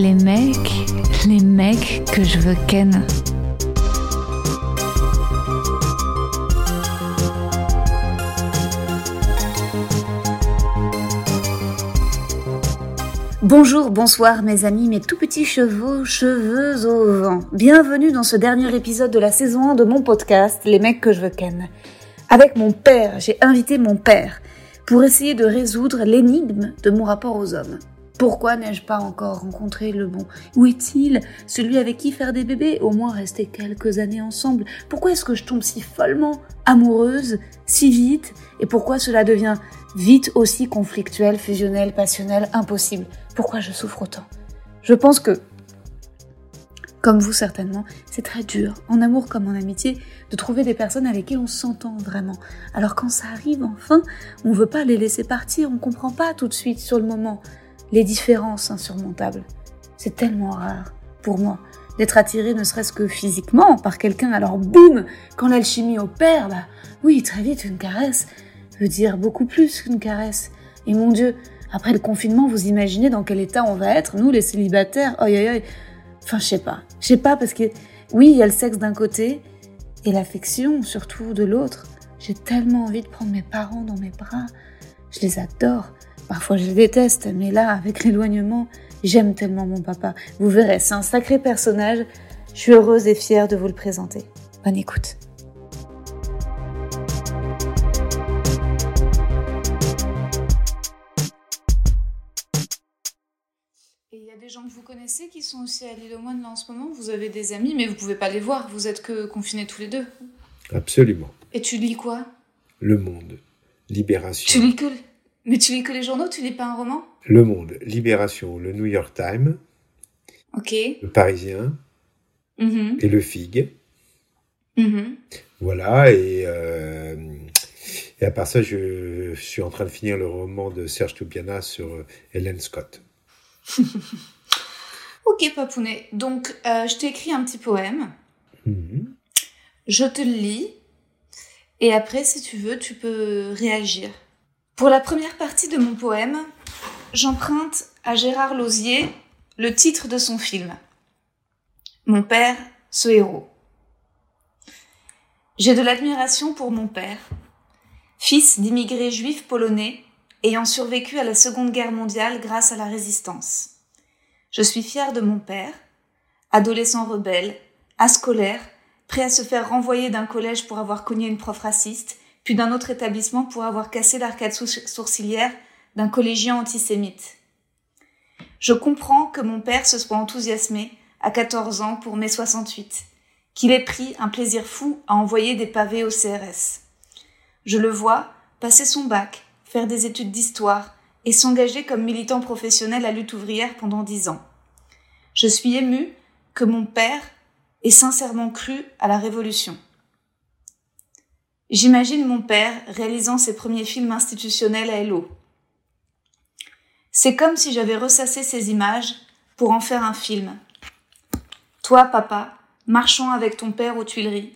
Les mecs, les mecs que je veux ken. Bonjour, bonsoir mes amis, mes tout petits chevaux, cheveux au vent. Bienvenue dans ce dernier épisode de la saison 1 de mon podcast, Les mecs que je veux ken. Avec mon père, j'ai invité mon père pour essayer de résoudre l'énigme de mon rapport aux hommes. Pourquoi n'ai-je pas encore rencontré le bon? Où est-il? Celui avec qui faire des bébés? Au moins rester quelques années ensemble. Pourquoi est-ce que je tombe si follement amoureuse, si vite? Et pourquoi cela devient vite aussi conflictuel, fusionnel, passionnel, impossible? Pourquoi je souffre autant? Je pense que, comme vous certainement, c'est très dur, en amour comme en amitié, de trouver des personnes avec qui on s'entend vraiment. Alors quand ça arrive enfin, on veut pas les laisser partir, on comprend pas tout de suite sur le moment les différences insurmontables. C'est tellement rare, pour moi, d'être attiré ne serait-ce que physiquement par quelqu'un, alors boum, quand l'alchimie opère, bah oui, très vite, une caresse veut dire beaucoup plus qu'une caresse. Et mon Dieu, après le confinement, vous imaginez dans quel état on va être, nous les célibataires, oi oi oi. Enfin, je sais pas. Je sais pas parce que, oui, il y a le sexe d'un côté, et l'affection, surtout, de l'autre. J'ai tellement envie de prendre mes parents dans mes bras. Je les adore. Parfois je les déteste, mais là, avec l'éloignement, j'aime tellement mon papa. Vous verrez, c'est un sacré personnage. Je suis heureuse et fière de vous le présenter. Bonne écoute. Et il y a des gens que vous connaissez qui sont aussi à l'île aux moines là en ce moment. Vous avez des amis, mais vous pouvez pas les voir. Vous êtes que confinés tous les deux. Absolument. Et tu lis quoi? Le Monde. Libération. Tu lis que mais tu lis que les journaux, tu lis pas un roman? Le Monde, Libération, le New York Times, le Parisien Mhm. et le Fig. Mhm. Voilà, et, euh, et à part ça, je, suis en train de finir le roman de Serge Toubiana sur euh, Hélène Scott. Ok, Papounet. Donc, euh, je t'ai écrit un petit poème. Mhm. Je te le lis. Et après, si tu veux, tu peux réagir. Pour la première partie de mon poème, j'emprunte à Gérard Lausier le titre de son film. Mon père, ce héros. J'ai de l'admiration pour mon père, fils d'immigrés juifs polonais ayant survécu à la Seconde Guerre mondiale grâce à la résistance. Je suis fière de mon père, adolescent rebelle, ascolaire, prêt à se faire renvoyer d'un collège pour avoir cogné une prof raciste, puis d'un autre établissement pour avoir cassé l'arcade sourcilière d'un collégien antisémite. Je comprends que mon père se soit enthousiasmé, à 14 ans, pour mai 68, qu'il ait pris un plaisir fou à envoyer des pavés au CRS. Je le vois passer son bac, faire des études d'histoire et s'engager comme militant professionnel à lutte ouvrière pendant dix ans. Je suis émue que mon père ait sincèrement cru à la révolution. J'imagine mon père réalisant ses premiers films institutionnels à Hello. C'est comme si j'avais ressassé ces images pour en faire un film. Toi, papa, marchant avec ton père aux Tuileries.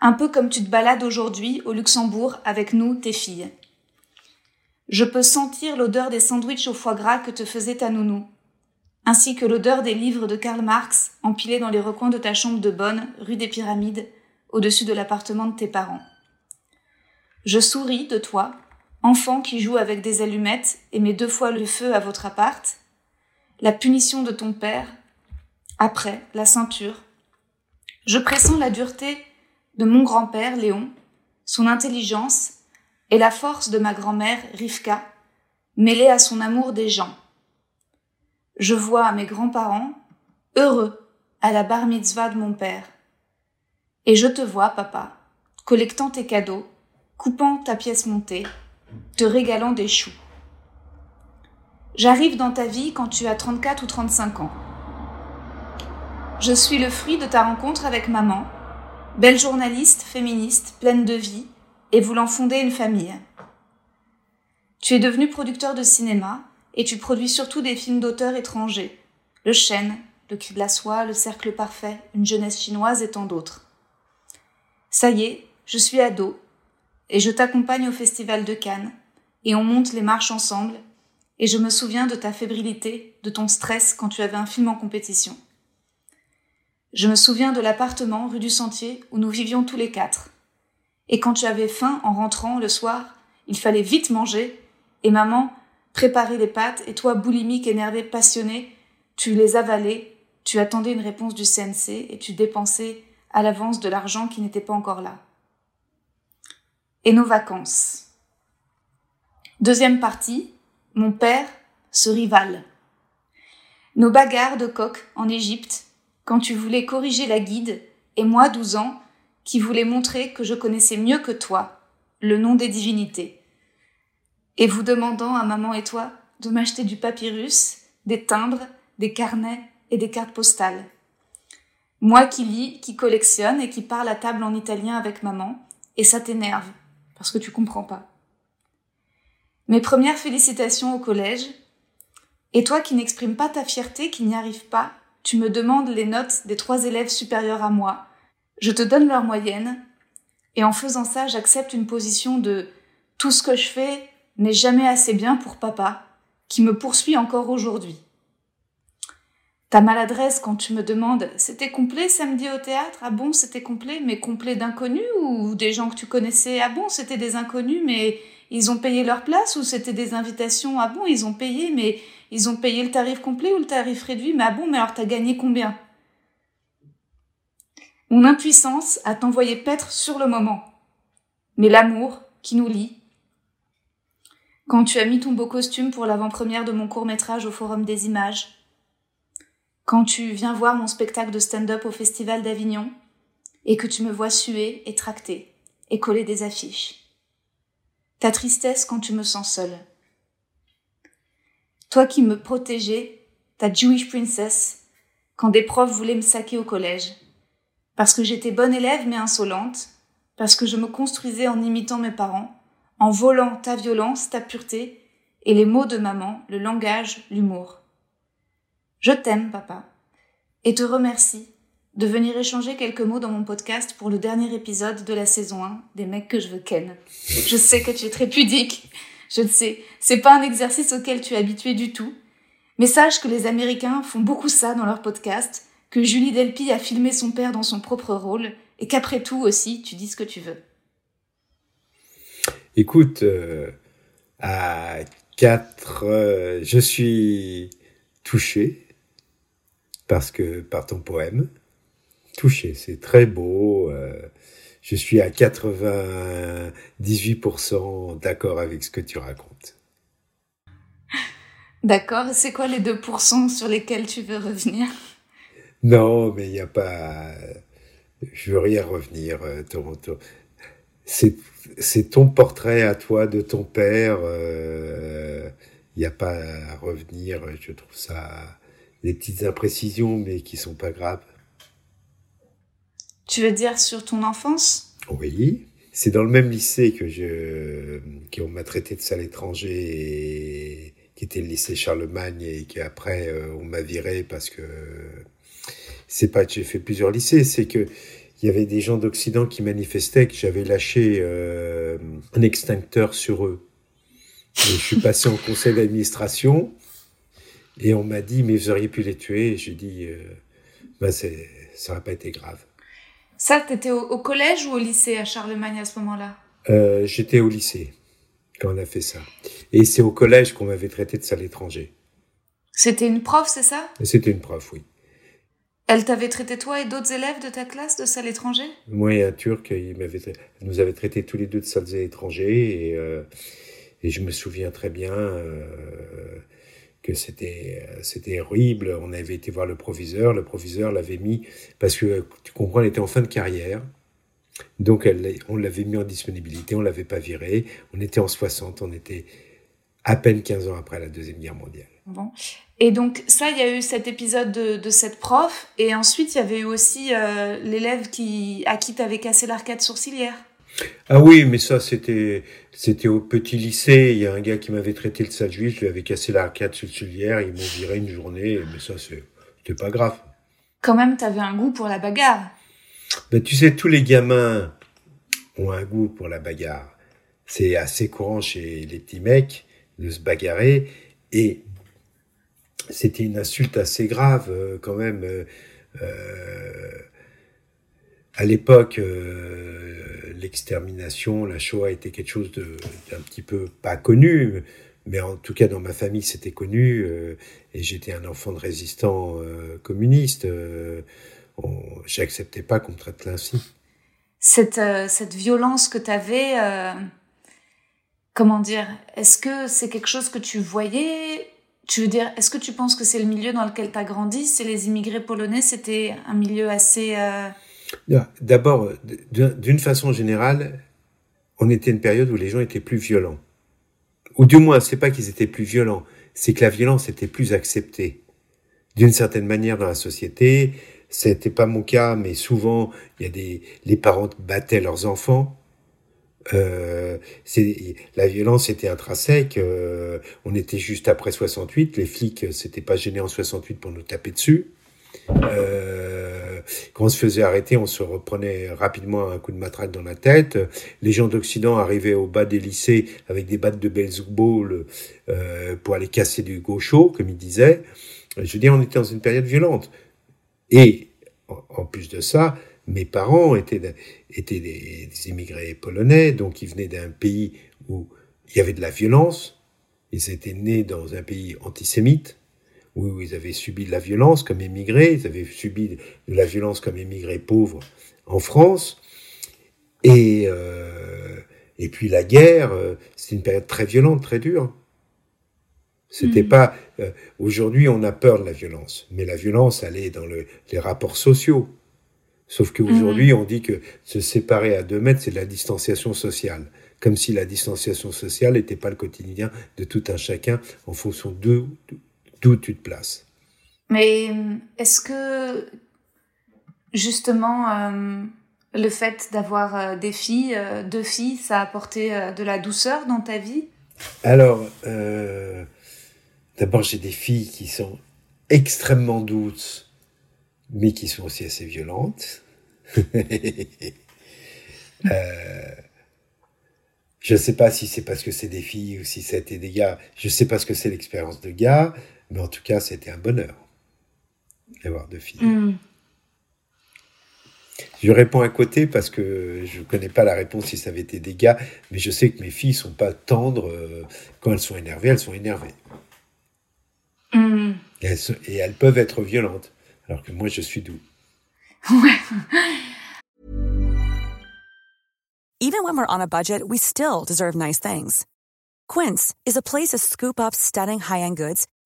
Un peu comme tu te balades aujourd'hui au Luxembourg avec nous, tes filles. Je peux sentir l'odeur des sandwichs au foie gras que te faisait ta nounou, ainsi que l'odeur des livres de Karl Marx empilés dans les recoins de ta chambre de bonne, rue des Pyramides, au-dessus de l'appartement de tes parents. Je souris de toi, enfant qui joue avec des allumettes et met deux fois le feu à votre appart, la punition de ton père, après la ceinture. Je pressens la dureté de mon grand-père Léon, son intelligence et la force de ma grand-mère Rivka, mêlée à son amour des gens. Je vois mes grands-parents heureux à la bar mitzvah de mon père. Et je te vois, papa, collectant tes cadeaux, coupant ta pièce montée, te régalant des choux. J'arrive dans ta vie quand tu as 34 ou 35 ans. Je suis le fruit de ta rencontre avec maman, belle journaliste, féministe, pleine de vie, et voulant fonder une famille. Tu es devenu producteur de cinéma et tu produis surtout des films d'auteurs étrangers. Le Chêne, Le Cri de la Soie, Le Cercle Parfait, Une jeunesse chinoise et tant d'autres. Ça y est, je suis ado et je t'accompagne au Festival de Cannes et on monte les marches ensemble et je me souviens de ta fébrilité, de ton stress quand tu avais un film en compétition. Je me souviens de l'appartement rue du Sentier où nous vivions tous les quatre. Et quand tu avais faim en rentrant le soir, il fallait vite manger, et maman préparait les pâtes, et toi, boulimique, énervé, passionné, tu les avalais, tu attendais une réponse du CNC, et tu dépensais à l'avance de l'argent qui n'était pas encore là. Et nos vacances. Deuxième partie, mon père, ce rival. Nos bagarres de coq en Égypte, quand tu voulais corriger la guide, et moi, douze ans, qui voulais montrer que je connaissais mieux que toi le nom des divinités. Et vous demandant à maman et toi de m'acheter du papyrus, des timbres, des carnets et des cartes postales. Moi qui lis, qui collectionne et qui parle à table en italien avec maman, et ça t'énerve, parce que tu comprends pas. Mes premières félicitations au collège, et toi qui n'exprimes pas ta fierté, qui n'y arrive pas, tu me demandes les notes des trois élèves supérieurs à moi. Je te donne leur moyenne. Et en faisant ça, j'accepte une position de tout ce que je fais n'est jamais assez bien pour papa, qui me poursuit encore aujourd'hui. Ta maladresse quand tu me demandes c'était complet samedi au théâtre? Ah bon, c'était complet, mais complet d'inconnus? Ou des gens que tu connaissais? Ah bon, c'était des inconnus, mais ils ont payé leur place? Ou c'était des invitations? Ah bon, ils ont payé, mais ils ont payé le tarif complet ou le tarif réduit? Mais ah bon, mais alors t'as gagné combien? Mon impuissance à t'envoyer paître sur le moment. Mais l'amour qui nous lie. Quand tu as mis ton beau costume pour l'avant-première de mon court-métrage au Forum des images. Quand tu viens voir mon spectacle de stand-up au Festival d'Avignon et que tu me vois suer et tracter et coller des affiches ta tristesse quand tu me sens seule. Toi qui me protégeais, ta Jewish princess, quand des profs voulaient me saquer au collège, parce que j'étais bonne élève mais insolente, parce que je me construisais en imitant mes parents, en volant ta violence, ta pureté, et les mots de maman, le langage, l'humour. Je t'aime, papa, et te remercie de venir échanger quelques mots dans mon podcast pour le dernier épisode de la saison 1 des mecs que je veux ken. Je sais que tu es très pudique. Je le sais. C'est pas un exercice auquel tu es habitué du tout. Mais sache que les Américains font beaucoup ça dans leur podcast, que Julie Delpy a filmé son père dans son propre rôle, et qu'après tout aussi, tu dis ce que tu veux. Écoute, euh, à 4, euh, je suis touché parce que par ton poème, touché. C'est très beau. Euh, je suis à 98% d'accord avec ce que tu racontes. D'accord. C'est quoi les 2% sur lesquels tu veux revenir? Non, mais il n'y a pas. Je veux rien revenir. Euh, Toronto. C'est ton portrait à toi de ton père. Il euh, n'y a pas à revenir. Je trouve ça des petites imprécisions, mais qui sont pas graves. Tu veux dire sur ton enfance? Oui. C'est dans le même lycée que je, qu'on m'a traité de sale étranger et qui était le lycée Charlemagne et qu'après euh, on m'a viré parce que c'est pas que j'ai fait plusieurs lycées, c'est que il y avait des gens d'Occident qui manifestaient que j'avais lâché euh, un extincteur sur eux. Et je suis passé en conseil d'administration et on m'a dit mais vous auriez pu les tuer. J'ai dit euh, c'est ça n'aurait pas été grave. Ça, t'étais au, au collège ou au lycée à Charlemagne à ce moment-là? Euh, J'étais au lycée quand on a fait ça. Et c'est au collège qu'on m'avait traité de sale étranger. C'était une prof, c'est ça? C'était une prof, oui. Elle t'avait traité toi et d'autres élèves de ta classe de sale étranger Moi et un Turc, il m'avait nous avait traité tous les deux de sales étrangers et, euh, et je me souviens très bien. Euh, que c'était euh, c'était horrible. On avait été voir le proviseur, le proviseur l'avait mis parce que tu comprends, elle était en fin de carrière. Donc elle, on l'avait mis en disponibilité, on l'avait pas viré. On était en 60, on était à peine 15 ans après la Deuxième Guerre mondiale. Bon. Et donc ça, il y a eu cet épisode de, cette prof, et ensuite il y avait eu aussi euh, l'élève qui à qui t'avais cassé l'arcade sourcilière. Ah oui, mais ça c'était c'était au petit lycée. Il y a un gars qui m'avait traité le sale juif, je lui avais cassé l'arcade sourcilière, ils m'ont viré une journée, mais ça c'était pas grave. Quand même, t'avais un goût pour la bagarre. Ben, tu sais, tous les gamins ont un goût pour la bagarre. C'est assez courant chez les petits mecs de se bagarrer et c'était une insulte assez grave euh, quand même. Euh, euh, à l'époque, l'extermination, la Shoah était quelque chose d'un petit peu pas connu, mais en tout cas dans ma famille c'était connu. et j'étais un enfant de résistant communiste. J'acceptais pas qu'on me traite ainsi. Cette, cette violence que tu avais, comment dire, est-ce que c'est quelque chose que tu voyais? Tu veux dire, est-ce que tu penses que c'est le milieu dans lequel tu as grandi? C'est les immigrés polonais, c'était un milieu assez... D'abord, d'une façon générale, on était une période où les gens étaient plus violents. Ou du moins, c'est pas qu'ils étaient plus violents, c'est que la violence était plus acceptée. D'une certaine manière dans la société, c'était pas mon cas, mais souvent, il y a des, les parents battaient leurs enfants euh, la violence était intrinsèque. Euh, on était juste après 68. Les flics euh, s'étaient pas gênés en 68 pour nous taper dessus. Euh, quand on se faisait arrêter, on se reprenait rapidement un coup de matraque dans la tête. Les gens d'Occident arrivaient au bas des lycées avec des battes de baseball euh, pour aller casser du gaucho, comme ils disaient. Je veux dire, on était dans une période violente. Et en plus de ça, mes parents étaient, étaient des, immigrés polonais, donc ils venaient d'un pays où il y avait de la violence. Ils étaient nés dans un pays antisémite, où ils avaient subi de la violence comme émigrés, ils avaient subi de la violence comme émigrés pauvres en France. Et, euh, et puis la guerre, euh, c'était une période très violente, très dure. C'était mmh. pas. Euh, aujourd'hui, on a peur de la violence, mais la violence, elle est dans le, les rapports sociaux. Sauf qu'aujourd'hui, mhm. on dit que se séparer à deux mètres, c'est de la distanciation sociale. Comme si la distanciation sociale n'était pas le quotidien de tout un chacun en fonction d'où tu te places. Mais est-ce que, justement, euh, le fait d'avoir euh, des filles, euh, deux filles, ça a apporté de la douceur dans ta vie? Alors, d'abord, j'ai des filles qui sont extrêmement douces, mais qui sont aussi assez violentes. euh, je ne sais pas si c'est parce que c'est des filles ou si c'était des gars. Je ne sais pas ce que c'est l'expérience de gars, mais en tout cas, c'était un bonheur d'avoir deux filles. Mm. Je réponds à côté parce que je ne connais pas la réponse si ça avait été des gars, mais je sais que mes filles sont pas tendres. Euh, quand elles sont énervées, elles sont énervées. Mm. et elles peuvent être violentes, alors que moi, je suis doux. Even when we're on a budget, we still deserve nice things. Quince is a place to scoop up stunning high-end goods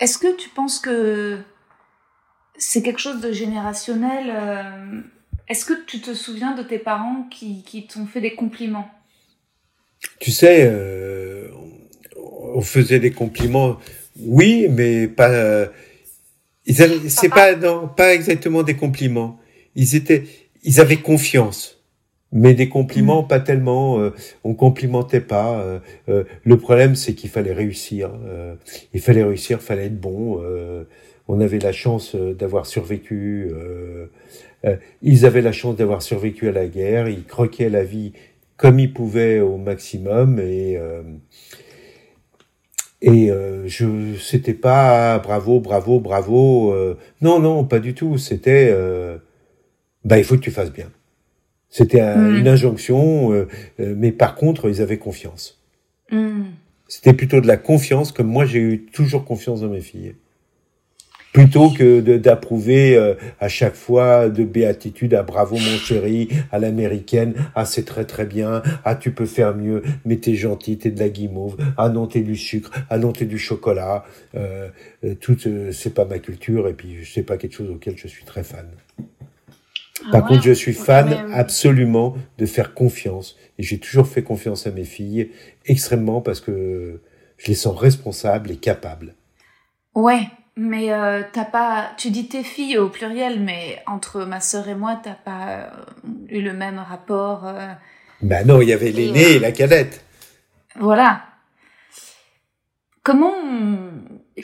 est-ce que tu penses que c'est quelque chose de générationnel euh, Est-ce que tu te souviens de tes parents qui, qui t'ont fait des compliments? Tu sais, euh, on faisait des compliments, oui, mais pas c'est pas non, pas exactement des compliments. Ils étaient, ils avaient confiance, mais des compliments mm. pas tellement. Euh, on complimentait pas. Euh, euh, le problème, c'est qu'il fallait réussir. il fallait réussir, fallait être bon. on avait la chance d'avoir survécu. ils avaient la chance d'avoir survécu à la guerre. Ils croquaient la vie comme ils pouvaient au maximum et et euh, je, c'était pas bravo, bravo, bravo. Euh, non, non, pas du tout. C'était, euh, bah, il faut que tu fasses bien. C'était mm. une injonction, euh, mais par contre, ils avaient confiance. Mm. C'était plutôt de la confiance, comme moi, j'ai eu toujours confiance dans mes filles. plutôt que d'approuver euh, à chaque fois de béatitude à bravo mon chéri, à l'américaine, ah c'est très très bien, ah tu peux faire mieux, mais t'es gentil, t'es de la guimauve, ah non t'es du sucre, ah non t'es du chocolat, euh, euh tout euh, c'est pas ma culture et puis c'est pas quelque chose auquel je suis très fan. Ah Par contre, je suis fan absolument de faire confiance et j'ai toujours fait confiance à mes filles extrêmement parce que je les sens responsables et capables. Ouais, mais euh, t'as pas, tu dis tes filles au pluriel, mais entre ma sœur et moi, t'as pas euh, eu le même rapport. Euh... Ben non, il y avait l'aînée et, la cadette. Voilà. Comment,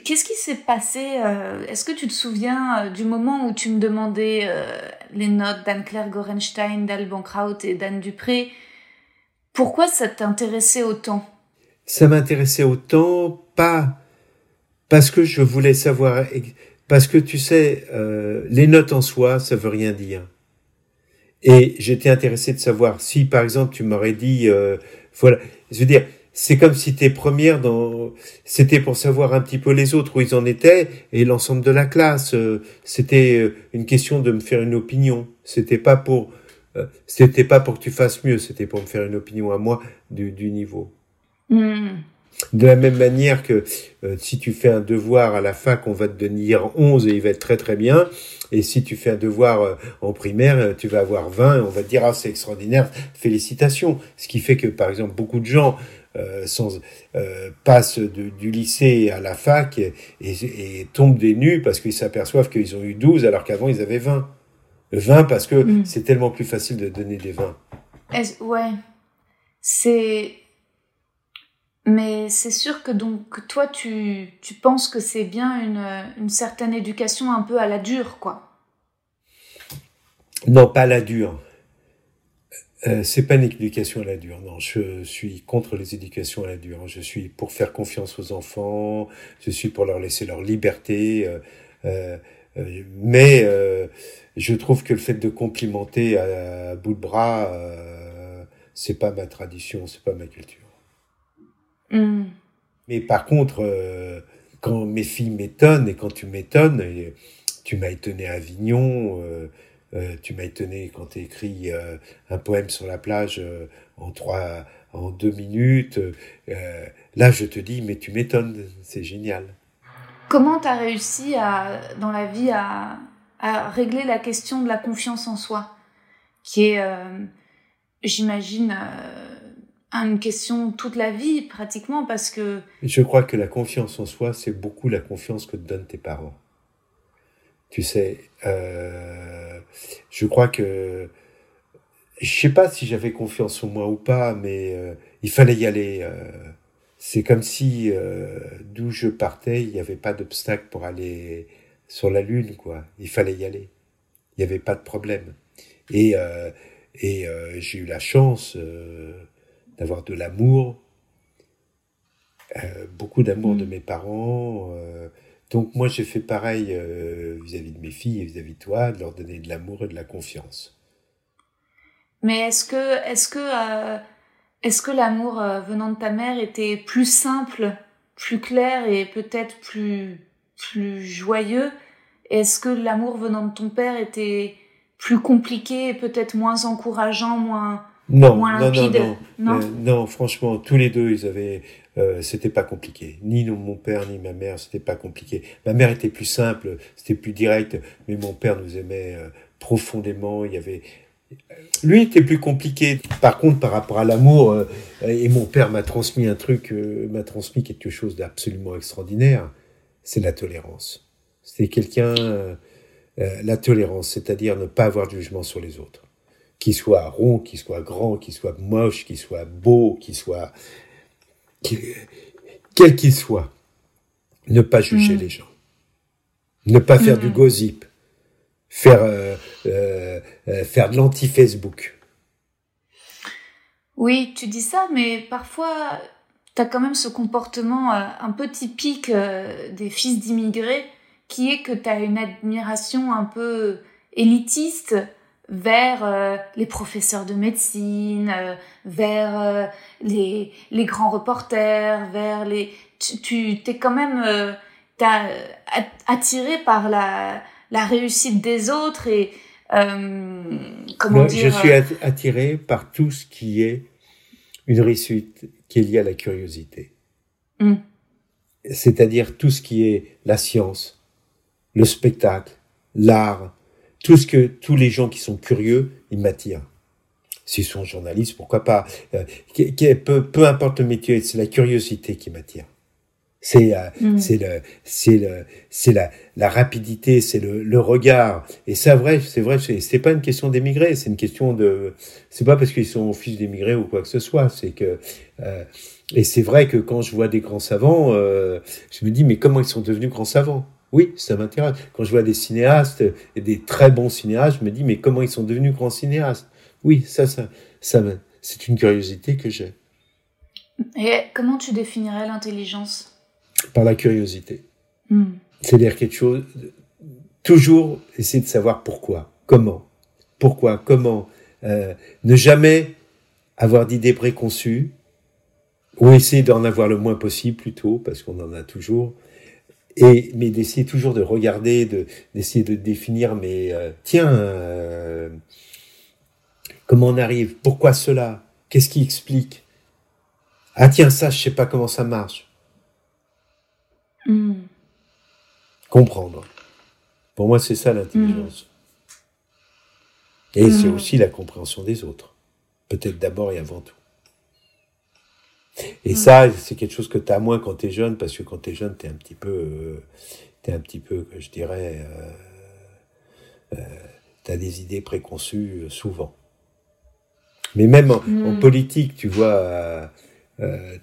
qu'est-ce qui s'est passé euh, Est-ce que tu te souviens du moment où tu me demandais les notes d'Anne-Claire Gorenstein, d'Alban Kraut et d'Anne Dupré Pourquoi ça t'intéressait autant? Ça m'intéressait autant, pas parce que je voulais savoir, parce que tu sais, euh, les notes en soi, ça veut rien dire. Et j'étais intéressé de savoir si, par exemple, tu m'aurais dit, euh, voilà, je veux dire, c'est comme si tes premières dans, c'était pour savoir un petit peu les autres où ils en étaient et l'ensemble de la classe. Euh, c'était euh, une question de me faire une opinion. C'était pas pour, euh, c'était pas pour que tu fasses mieux. C'était pour me faire une opinion à moi du, du niveau. Mmh. De la même manière que euh, si tu fais un devoir à la fac, on va te donner 11 et il va être très très bien. Et si tu fais un devoir euh, en primaire, euh, tu vas avoir 20 et on va te dire ah c'est extraordinaire, félicitations. Ce qui fait que par exemple beaucoup de gens sans, passent du lycée à la fac et, tombent des nues parce qu'ils s'aperçoivent qu'ils ont eu 12 alors qu'avant ils avaient 20. 20 parce que mm. c'est tellement plus facile de donner des 20. Ouais. C'est mais c'est sûr que donc toi, tu, tu penses que c'est bien une, une certaine éducation un peu à la dure, quoi. Non, pas à la dure. Euh, c'est pas une éducation à la dure. Non, je suis contre les éducations à la dure. Je suis pour faire confiance aux enfants. Je suis pour leur laisser leur liberté. Euh, euh, mais je trouve que le fait de complimenter à, à bout de bras, c'est pas ma tradition, c'est pas ma culture. Mm. Mais par contre, quand mes filles m'étonnent et quand tu m'étonnes, tu m'as étonné à Avignon, euh, euh, tu m'as étonné quand tu écrit un poème sur la plage en trois, en deux minutes. là, je te dis, mais tu m'étonnes, c'est génial. Comment tu as réussi à, dans la vie à, à, régler la question de la confiance en soi, qui est, j'imagine, une question toute la vie pratiquement parce que... Je crois que la confiance en soi, c'est beaucoup la confiance que te donnent tes parents. Tu sais, euh, je crois que... Je sais pas si j'avais confiance en moi ou pas, mais euh, il fallait y aller. Euh, c'est comme si d'où je partais, il n'y avait pas d'obstacle pour aller sur la lune, quoi. Il fallait y aller. Il n'y avait pas de problème. Et, et j'ai eu la chance d'avoir de l'amour, beaucoup d'amour de mm. mes parents. Euh, donc moi j'ai fait pareil euh, vis-à-vis de mes filles et vis-à-vis de toi, de leur donner de l'amour et de la confiance. Mais est-ce que est-ce que est-ce que l'amour venant de ta mère était plus simple, plus clair et peut-être plus plus joyeux? Est-ce que l'amour venant de ton père était plus compliqué et peut-être moins encourageant, moins non, non, non, non, euh, non, franchement, tous les deux, ils avaient, euh, c'était pas compliqué. Ni mon père ni ma mère, c'était pas compliqué. Ma mère était plus simple, c'était plus direct, mais mon père nous aimait euh, profondément. Il y avait, lui était plus compliqué. Par contre, par rapport à l'amour, euh, et mon père m'a transmis un truc, m'a transmis quelque chose d'absolument extraordinaire, c'est la tolérance. C'est quelqu'un, la tolérance, c'est-à-dire ne pas avoir de jugement sur les autres qu'il soit rond, qu'il soit grand, qu'il soit moche, qu'il soit beau, qu'il soit... quel qu'il soit, ne pas juger mm. les gens. Ne pas faire du gossip. Faire, euh, euh, euh, faire de l'anti-Facebook. Oui, tu dis ça, mais parfois, tu as quand même ce comportement un peu typique des fils d'immigrés, qui est que tu as une admiration un peu élitiste vers euh, les professeurs de médecine, euh, vers euh, les, les grands reporters, vers les... Tu t'es quand même... attiré par la, la réussite des autres et comment dire Je suis attiré par tout ce qui est une réussite qui est liée à la curiosité. Hmm. C'est-à-dire tout ce qui est la science, le spectacle, l'art, tout ce que tous les gens qui sont curieux, ils m'attirent. S'ils sont journalistes, pourquoi pas. Euh, peu, peu importe le métier, c'est la curiosité qui m'attire. C'est euh, mm. c'est le c'est le c'est la la rapidité, c'est le, le regard. Et c'est vrai, c'est vrai, c'est pas une question d'émigrer, c'est une question de c'est pas parce qu'ils sont fils d'émigrés ou quoi que ce soit, c'est que euh, et c'est vrai que quand je vois des grands savants, euh, je me dis mais comment ils sont devenus grands savants? Oui, ça m'intéresse. Quand je vois des cinéastes et des très bons cinéastes, je me dis mais comment ils sont devenus grands cinéastes? Oui, ça ça ça c'est une curiosité que j'ai. Et comment tu définirais l'intelligence? Par la curiosité. Hmm. C'est-à-dire quelque chose, toujours essayer de savoir pourquoi, comment, pourquoi, comment, euh, ne jamais avoir d'idées préconçues, ou essayer d'en avoir le moins possible plutôt, parce qu'on en a toujours, et mais d'essayer toujours de regarder, de d'essayer de définir, mais euh, tiens, euh, comment on arrive, pourquoi cela, qu'est-ce qui explique, ah tiens ça, je sais pas comment ça marche, Hmm. Comprendre. Pour moi, c'est ça l'intelligence. Hmm. Et c'est hmm. aussi la compréhension des autres. Peut-être d'abord et avant tout. Et ça, c'est quelque chose que tu as moins quand tu es jeune, parce que quand tu es jeune, tu es un petit peu, euh, es un petit peu, je dirais, euh, euh, tu as des idées préconçues souvent. Mais même en, politique, tu vois,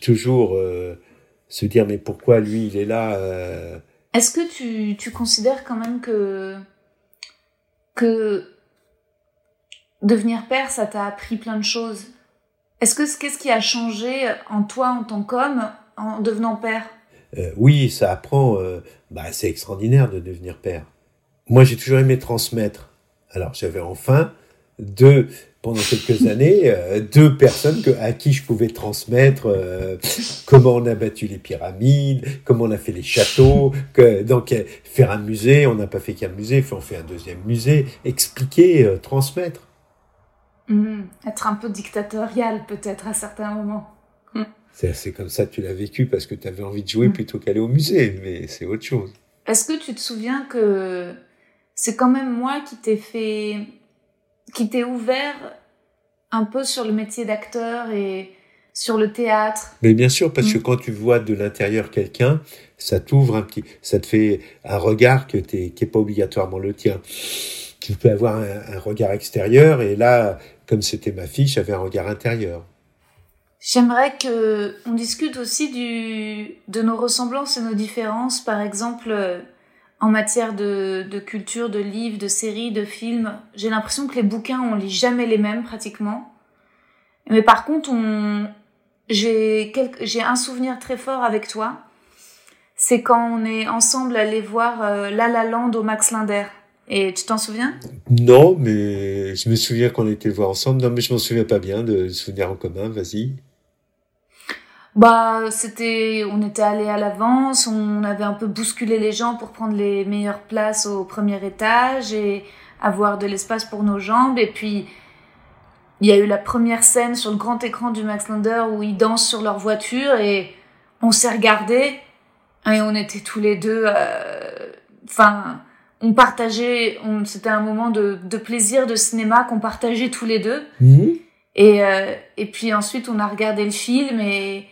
toujours se dire mais pourquoi lui il est là euh... Est-ce que tu, tu, considères quand même que que devenir père ça t'a appris plein de choses? Est-ce que qu'est-ce qui a changé en toi en tant qu'homme en devenant père? Euh, Oui, ça apprend. Euh, bah, c'est extraordinaire de devenir père. Moi, j'ai toujours aimé transmettre. Alors, j'avais enfin deux pendant quelques années euh, deux personnes que, à qui je pouvais transmettre euh, comment on a battu les pyramides, comment on a fait les châteaux, que, donc euh, faire un musée, on n'a pas fait qu'un musée, on fait un deuxième musée, expliquer, transmettre. Mmh. être un peu dictatorial peut-être à certains moments. Mmh. C'est comme ça que tu l'as vécu parce que tu avais envie de jouer mmh. plutôt qu'aller au musée, mais c'est autre chose. Est-ce que tu te souviens que c'est quand même moi qui t'ai fait qui t'est ouvert un peu sur le métier d'acteur et sur le théâtre? Mais bien sûr, parce que mm. quand tu vois de l'intérieur quelqu'un, ça t'ouvre un petit, ça te fait un regard que t'es, qui est pas obligatoirement le tien. Tu peux avoir un, regard extérieur et là, comme c'était ma fille, j'avais un regard intérieur. J'aimerais que on discute aussi de nos ressemblances et nos différences. Par exemple, en matière de, culture, de livres, de séries, de films. J'ai l'impression que les bouquins, on lit jamais les mêmes pratiquement. Mais par contre, on, j'ai j'ai un souvenir très fort avec toi. C'est quand on est ensemble allé voir euh, La La Land au Max Linder. Et tu t'en souviens? Non, mais je me souviens qu'on était voir ensemble. Non, mais je m'en souviens pas bien de souvenir en commun. Vas-y. Bah, c'était, on était allé à l'avance, on avait un peu bousculé les gens pour prendre les meilleures places au premier étage et avoir de l'espace pour nos jambes. Et puis, il y a eu la première scène sur le grand écran du Max Lander où ils dansent sur leur voiture et on s'est regardé et on était tous les deux, euh, enfin, on partageait, on, c'était un moment de, de, plaisir de cinéma qu'on partageait tous les deux. Mmh. Et, euh, et puis ensuite, on a regardé le film et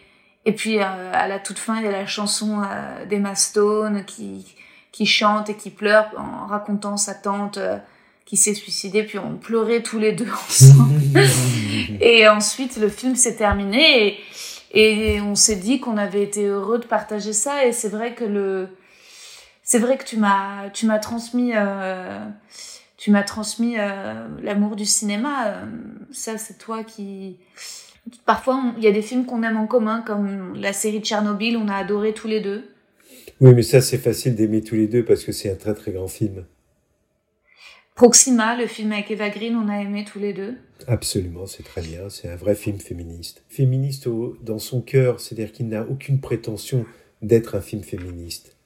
et puis euh, à la toute fin, il y a la chanson euh, d'Emma Stone qui qui chante et qui pleure en racontant sa tante euh, qui s'est suicidée. Puis on pleurait tous les deux ensemble. et ensuite, le film s'est terminé et, et on s'est dit qu'on avait été heureux de partager ça. Et c'est vrai que le c'est vrai que tu m'as tu m'as transmis euh, tu m'as transmis euh, l'amour du cinéma. ça, c'est toi qui Parfois, il y a des films qu'on aime en commun, comme la série de Tchernobyl, on a adoré tous les deux. Oui, mais ça, c'est facile d'aimer tous les deux parce que c'est un très très grand film. Proxima, le film avec Eva Green, on a aimé tous les deux. Absolument, c'est très bien. C'est un vrai film féministe. Féministe dans son cœur, c'est-à-dire qu'il n'a aucune prétention d'être un film féministe.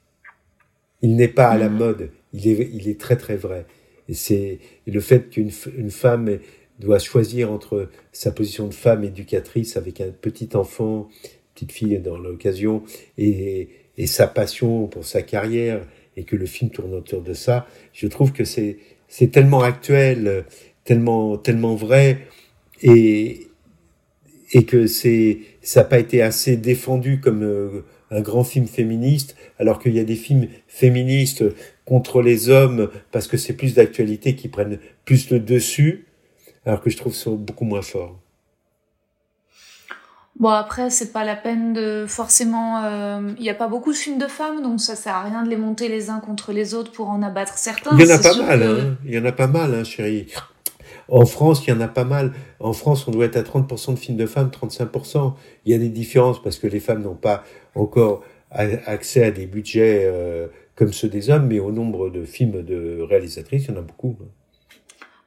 Il n'est pas à la mode. Il est, très très vrai. Et c'est le fait qu'une une femme doit choisir entre sa position de femme éducatrice avec un petit enfant, petite fille dans l'occasion, et, sa passion pour sa carrière, et que le film tourne autour de ça. Je trouve que c'est c'est tellement actuel, tellement tellement vrai, et et que c'est ça n'a pas été assez défendu comme euh, un grand film féministe, alors qu'il y a des films féministes contre les hommes parce que c'est plus d'actualité qui prennent plus le dessus, alors que je trouve ça beaucoup moins fort. Bon après c'est pas la peine de forcément euh, il n'y a pas beaucoup de films de femmes donc ça sert à rien de les monter les uns contre les autres pour en abattre certains. Il y en a pas mal hein. il y en a pas mal hein, chérie. En France, il y en a pas mal. En France, on doit être à 30% de films de femmes, 35%. Il y a des différences parce que les femmes n'ont pas encore accès à des budgets euh, comme ceux des hommes, mais au nombre de films de réalisatrices, il y en a beaucoup.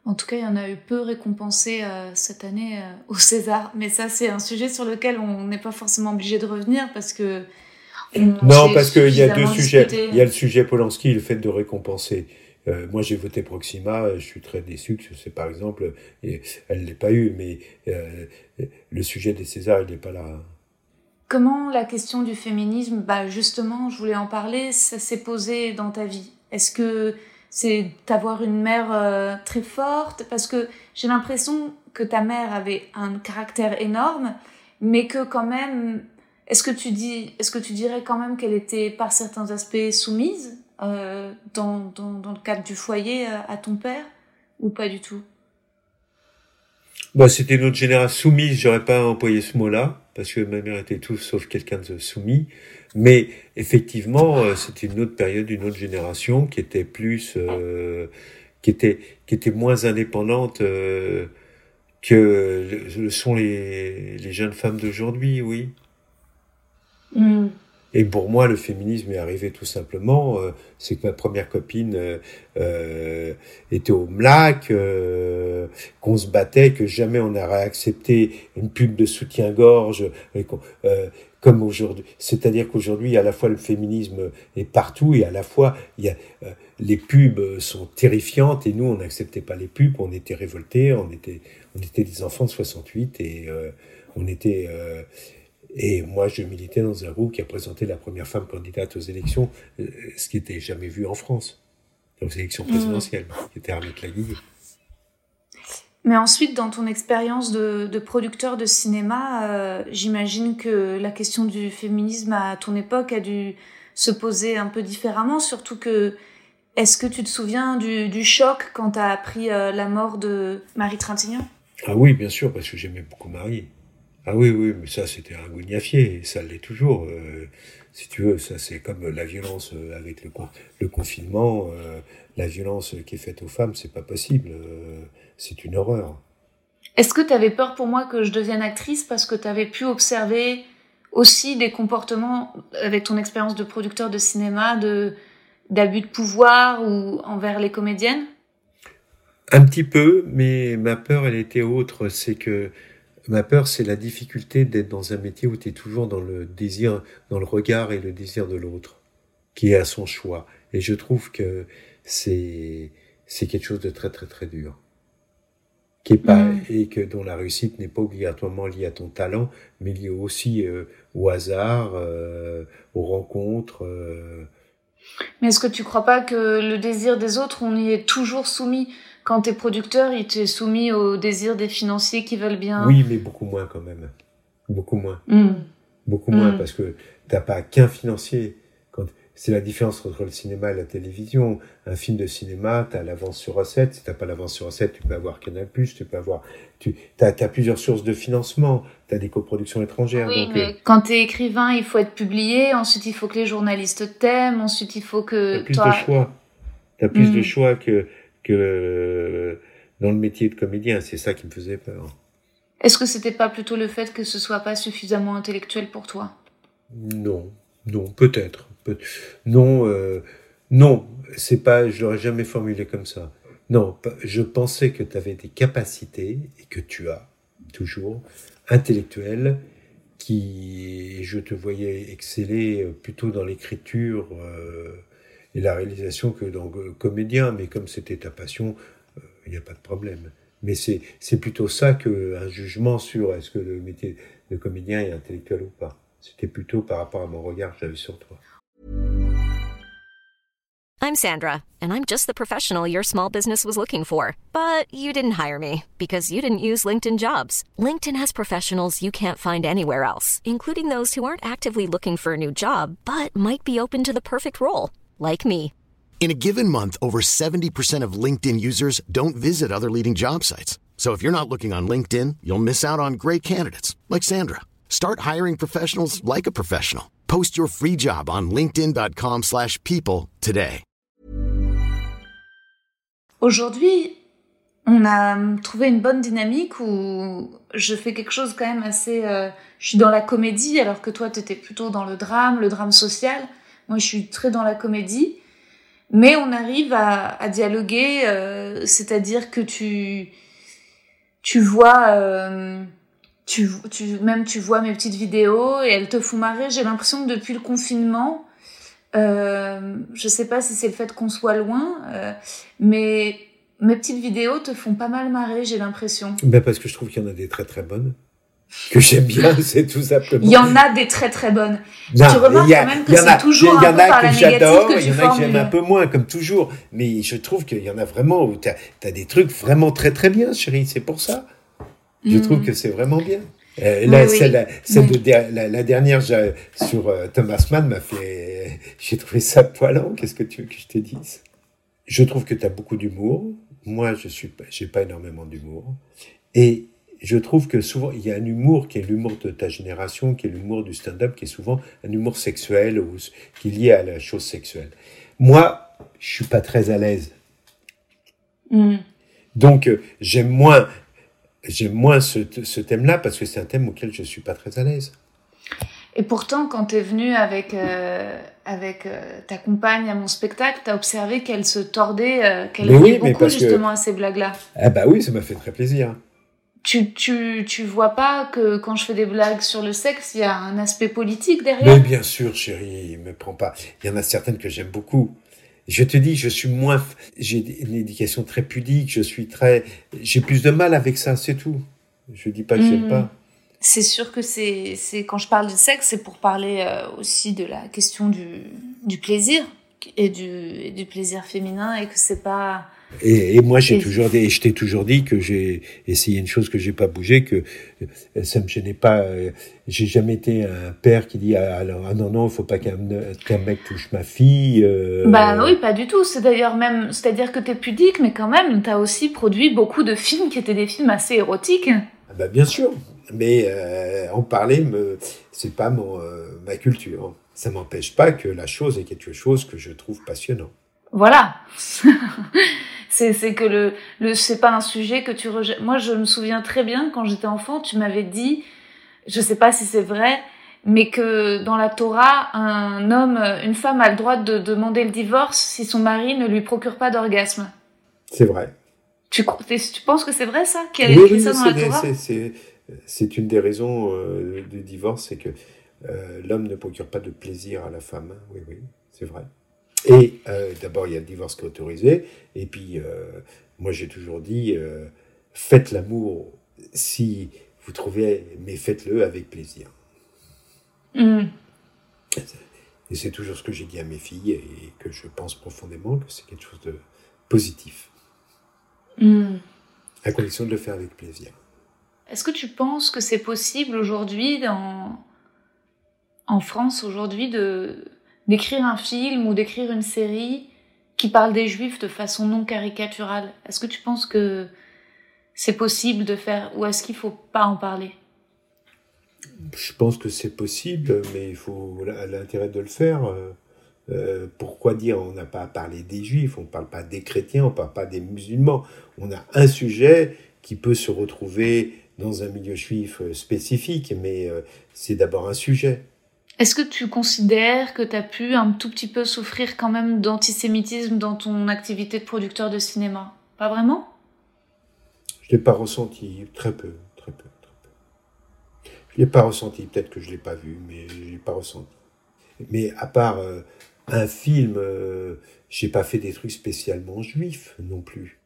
En tout cas, il y en a eu peu récompensés euh, cette année euh, au César. Mais ça, c'est un sujet sur lequel on n'est pas forcément obligé de revenir parce que. Non, parce qu'il y a deux sujets. Il y a le sujet Polanski le fait de récompenser. Euh, moi, j'ai voté Proxima. Je suis très déçu que c'est, par exemple, et elle l'ait pas eu, mais le sujet des Césars, il n'est pas là. Comment la question du féminisme, bah justement, je voulais en parler, ça s'est posé dans ta vie. Est-ce que c'est d'avoir une mère euh, très forte? Parce que j'ai l'impression que ta mère avait un caractère énorme, mais que quand même, est-ce que tu dis, est-ce que tu dirais quand même qu'elle était par certains aspects soumise euh, dans, dans, le cadre du foyer euh, à ton père? Ou pas du tout? Bah, C'était notre génération soumise, j'aurais pas employé ce mot-là, parce que ma mère était tout sauf quelqu'un de soumis. Mais effectivement, euh, c'était une autre période, une autre génération qui était plus, euh, qui était, qui était moins indépendante euh, que le sont les, les jeunes femmes d'aujourd'hui, oui. Mm. Et pour moi, le féminisme est arrivé tout simplement, euh, c'est que ma première copine euh, euh était au MLAC, euh, qu'on se battait, que jamais on n'aurait accepté une pub de soutien-gorge, comme aujourd'hui. C'est-à-dire qu'aujourd'hui, à la fois le féminisme est partout et à la fois il y a, les pubs sont terrifiantes et nous, on n'acceptait pas les pubs, on était révoltés, on était, on était des enfants de 68 et on était et moi, je militais dans un groupe qui a présenté la première femme candidate aux élections, euh, ce qui n'était jamais vu en France, aux élections présidentielles, mmh. qui était Arlette Laguille. Mais ensuite, dans ton expérience de, de, producteur de cinéma, euh, j'imagine que la question du féminisme à ton époque a dû se poser un peu différemment, surtout que est-ce que tu te souviens du, du choc quand tu as appris euh, la mort de Marie Trintignant? Ah oui, bien sûr, parce que j'aimais beaucoup Marie. Ah oui, oui, mais ça c'était un gougnafier, et ça l'est toujours. Euh, si tu veux, ça c'est comme la violence euh, avec le, le confinement, euh, la violence qui est faite aux femmes, c'est pas possible, c'est une horreur. Est-ce que tu avais peur pour moi que je devienne actrice parce que tu avais pu observer aussi des comportements avec ton expérience de producteur de cinéma, de d'abus de pouvoir ou envers les comédiennes? Un petit peu, mais ma peur elle était autre, c'est que Ma peur, c'est la difficulté d'être dans un métier où tu es toujours dans le désir, dans le regard et le désir de l'autre, qui est à son choix. Et je trouve que c'est, c'est quelque chose de très, très, très dur. Qui est pas, mm. et que dont la réussite n'est pas obligatoirement liée à ton talent, mais liée aussi euh, au hasard, euh, aux rencontres. Euh. Mais est-ce que tu crois pas que le désir des autres, on y est toujours soumis? Quand tu es producteur, il t'est soumis au désir des financiers qui veulent bien. Oui, mais beaucoup moins quand même. Beaucoup moins. Hmm. Beaucoup moins hmm. parce que t'as pas qu'un financier. Quand c'est la différence entre le cinéma et la télévision. Un film de cinéma, tu as l'avance sur recette. Si t'as pas l'avance sur recette, tu peux avoir Canal+, tu peux avoir, tu as, plusieurs sources de financement. Tu as des coproductions étrangères. Oui, mais euh, quand tu es écrivain, il faut être publié. Ensuite, il faut que les journalistes t'aiment. Ensuite, il faut que as plus de choix. T'as plus de hmm. choix que que dans le métier de comédien. C'est ça qui me faisait peur. Est-ce que c'était pas plutôt le fait que ce soit pas suffisamment intellectuel pour toi? Non, non, peut-être. non, euh, non, c'est pas. Je l'aurais jamais formulé comme ça. Non, je pensais que tu avais des capacités et que tu as toujours intellectuelles qui je te voyais exceller plutôt dans l'écriture euh, et la réalisation que dans comédien, mais comme c'était ta passion, il n'y a pas de problème. Mais c'est, c'est plutôt ça qu'un jugement sur est-ce que le métier de comédien est intellectuel ou pas. C'était plutôt par rapport à mon regard que j'avais sur toi. I'm Sandra, and I'm just the professional your small business was looking for. But you didn't hire me because you didn't use LinkedIn jobs. LinkedIn has professionals you can't find anywhere else, including those who aren't actively looking for a new job, but might be open to the perfect role, like me. In a given month, over 70% of LinkedIn users don't visit other leading job sites. So if you're not looking on LinkedIn, you'll miss out on great candidates like Sandra. Start hiring professionals like a professional. Post your free job on linkedin.com/people today. Aujourd'hui, on a trouvé une bonne dynamique où je fais quelque chose quand même assez euh, je suis dans la comédie alors que toi tu étais plutôt dans le drame, le drame social. Moi, je suis très dans la comédie. Mais on arrive à, dialoguer, euh, c'est-à-dire que tu tu vois, euh, tu, tu même tu vois mes petites vidéos et elles te font marrer. J'ai l'impression que depuis le confinement, euh, je sais pas si c'est le fait qu'on soit loin, euh, mais mes petites vidéos te font pas mal marrer. J'ai l'impression. Ben parce que je trouve qu'il y en a des très très bonnes que j'aime bien, c'est tout simplement. Il y en a des très très bonnes. Non, tu remarques a, quand même que c'est toujours il y, un peu par la j'adore, il y en a que j'aime un peu moins, comme toujours. Mais je trouve qu'il y en a vraiment où tu as, des trucs vraiment très très bien, chérie. C'est pour ça. Je trouve Mm. que c'est vraiment bien. Euh, là, Oui, oui. celle, celle Oui. de der- la, la dernière sur euh, Thomas Mann m'a fait. J'ai trouvé ça poilant. Qu'est-ce que tu veux que je te dise? Je trouve que tu as beaucoup d'humour. Moi, je suis pas, j'ai pas énormément d'humour. Et je trouve que souvent, il y a un humour qui est l'humour de ta génération, qui est l'humour du stand-up, qui est souvent un humour sexuel ou qui est lié à la chose sexuelle. Moi, je suis pas très à l'aise. Mm. Donc, euh, j'aime moins, j'aime moins ce, ce thème-là parce que c'est un thème auquel je suis pas très à l'aise. Et pourtant, quand t'es venu avec euh, avec euh, ta compagne à mon spectacle, t'as observé qu'elle se tordait, euh, qu'elle oui, beaucoup que- justement à ces blagues-là. Ah bah oui, ça m'a fait très plaisir. Tu, tu, tu vois pas que quand je fais des blagues sur le sexe, il y a un aspect politique Mais derrière bien sûr, chérie, me prends pas. Il y en a certaines que j'aime beaucoup. Je te dis, je suis moins, j'ai une éducation très pudique, je suis très, j'ai plus de mal avec ça, c'est tout. Je dis pas que j'aime Mhm. pas. C'est sûr que c'est, c'est quand je parle de sexe, c'est pour parler euh, aussi de la question du, du plaisir et du, et du plaisir féminin et que c'est pas. Et, et moi, j'ai toujours dit, je t'ai toujours dit que j'ai essayé une chose que j'ai pas bougé, que euh, ça me gênait pas. euh, J'ai jamais été un père qui dit ah, ah non non, il faut pas qu'un mec touche ma fille. euh, Bah oui, pas du tout. C'est d'ailleurs même, c'est-à-dire que t'es pudique, mais quand même, t'as aussi produit beaucoup de films qui étaient des films assez érotiques. Ah bah bien sûr, mais euh, en parler, me, c'est pas mon ma culture. Ça m'empêche pas que la chose est quelque chose que je trouve passionnant. Voilà. c'est que le le c'est pas un sujet que tu rejettes. Moi, je me souviens très bien quand j'étais enfant, tu m'avais dit, je sais pas si c'est vrai, mais que dans la Torah, un homme, une femme a le droit de demander le divorce si son mari ne lui procure pas d'orgasme. C'est vrai. Tu tu penses que c'est vrai ça Qu'il Oui, oui, ça dans c'est la des- Torah? c'est- c'est c'est une des raisons euh, du divorce, c'est que euh, l'homme ne procure pas de plaisir à la femme. hein. Oui, oui, c'est vrai. Et euh, d'abord, il y a le divorce qui est autorisé. Et puis, euh, moi, j'ai toujours dit, euh, faites l'amour si vous trouvez, mais faites-le avec plaisir. Hmm. Et c'est toujours ce que j'ai dit à mes filles et que je pense profondément que c'est quelque chose de positif, Hmm. à condition de le faire avec plaisir. Est-ce que tu penses que c'est possible aujourd'hui dans en France aujourd'hui de d'écrire un film ou d'écrire une série qui parle des juifs de façon non caricaturale Est-ce que tu penses que c'est possible de faire ou est-ce qu'il faut pas en parler? Je pense que c'est possible, mais il faut l'intérêt de le faire. euh, euh, pourquoi dire on n'a pas à parler des juifs, on ne parle pas des chrétiens, on ne parle pas des musulmans. On a un sujet qui peut se retrouver dans un milieu juif euh, spécifique, mais c'est d'abord un sujet. Est-ce que tu considères que tu as pu un tout petit peu souffrir quand même d'antisémitisme dans ton activité de producteur de cinéma? Pas vraiment? Je ne l'ai pas ressenti, très peu, très peu, très peu. Je ne l'ai pas ressenti, peut-être que je ne l'ai pas vu, mais je ne l'ai pas ressenti. Mais à part euh, Un film, euh, j'ai pas fait des trucs spécialement juifs non plus.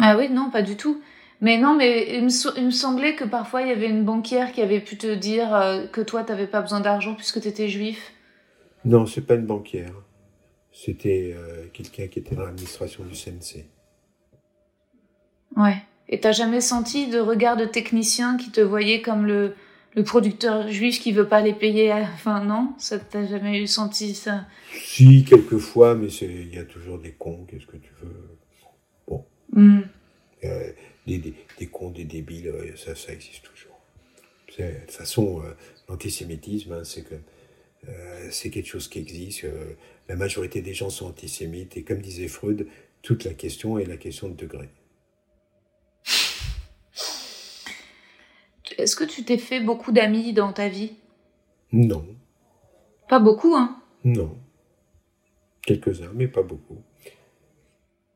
Ah oui, non, pas du tout. Mais non, mais il me, semblait que parfois il y avait une banquière qui avait pu te dire euh, que toi, tu n'avais pas besoin d'argent puisque tu étais juif. Non, c'est pas une banquière. C'était euh, quelqu'un qui était dans l'administration du CNC. Ouais. Et t'as jamais senti de regard de technicien qui te voyait comme le, le producteur juif qui veut pas les payer Enfin, non? Ça T'as jamais eu senti ça? Si, quelquefois, mais il y a toujours des cons, qu'est-ce que tu veux? Bon. Euh, des, des, des, cons, des débiles, ça, ça existe toujours. De toute façon, euh, l'antisémitisme, hein, c'est que euh, quelque chose qui existe. Euh, la majorité des gens sont antisémites et comme disait Freud, toute la question est la question de degré. Est-ce que tu t'es fait beaucoup d'amis dans ta vie? Non. Pas beaucoup, hein? Non. Quelques-uns, mais pas beaucoup.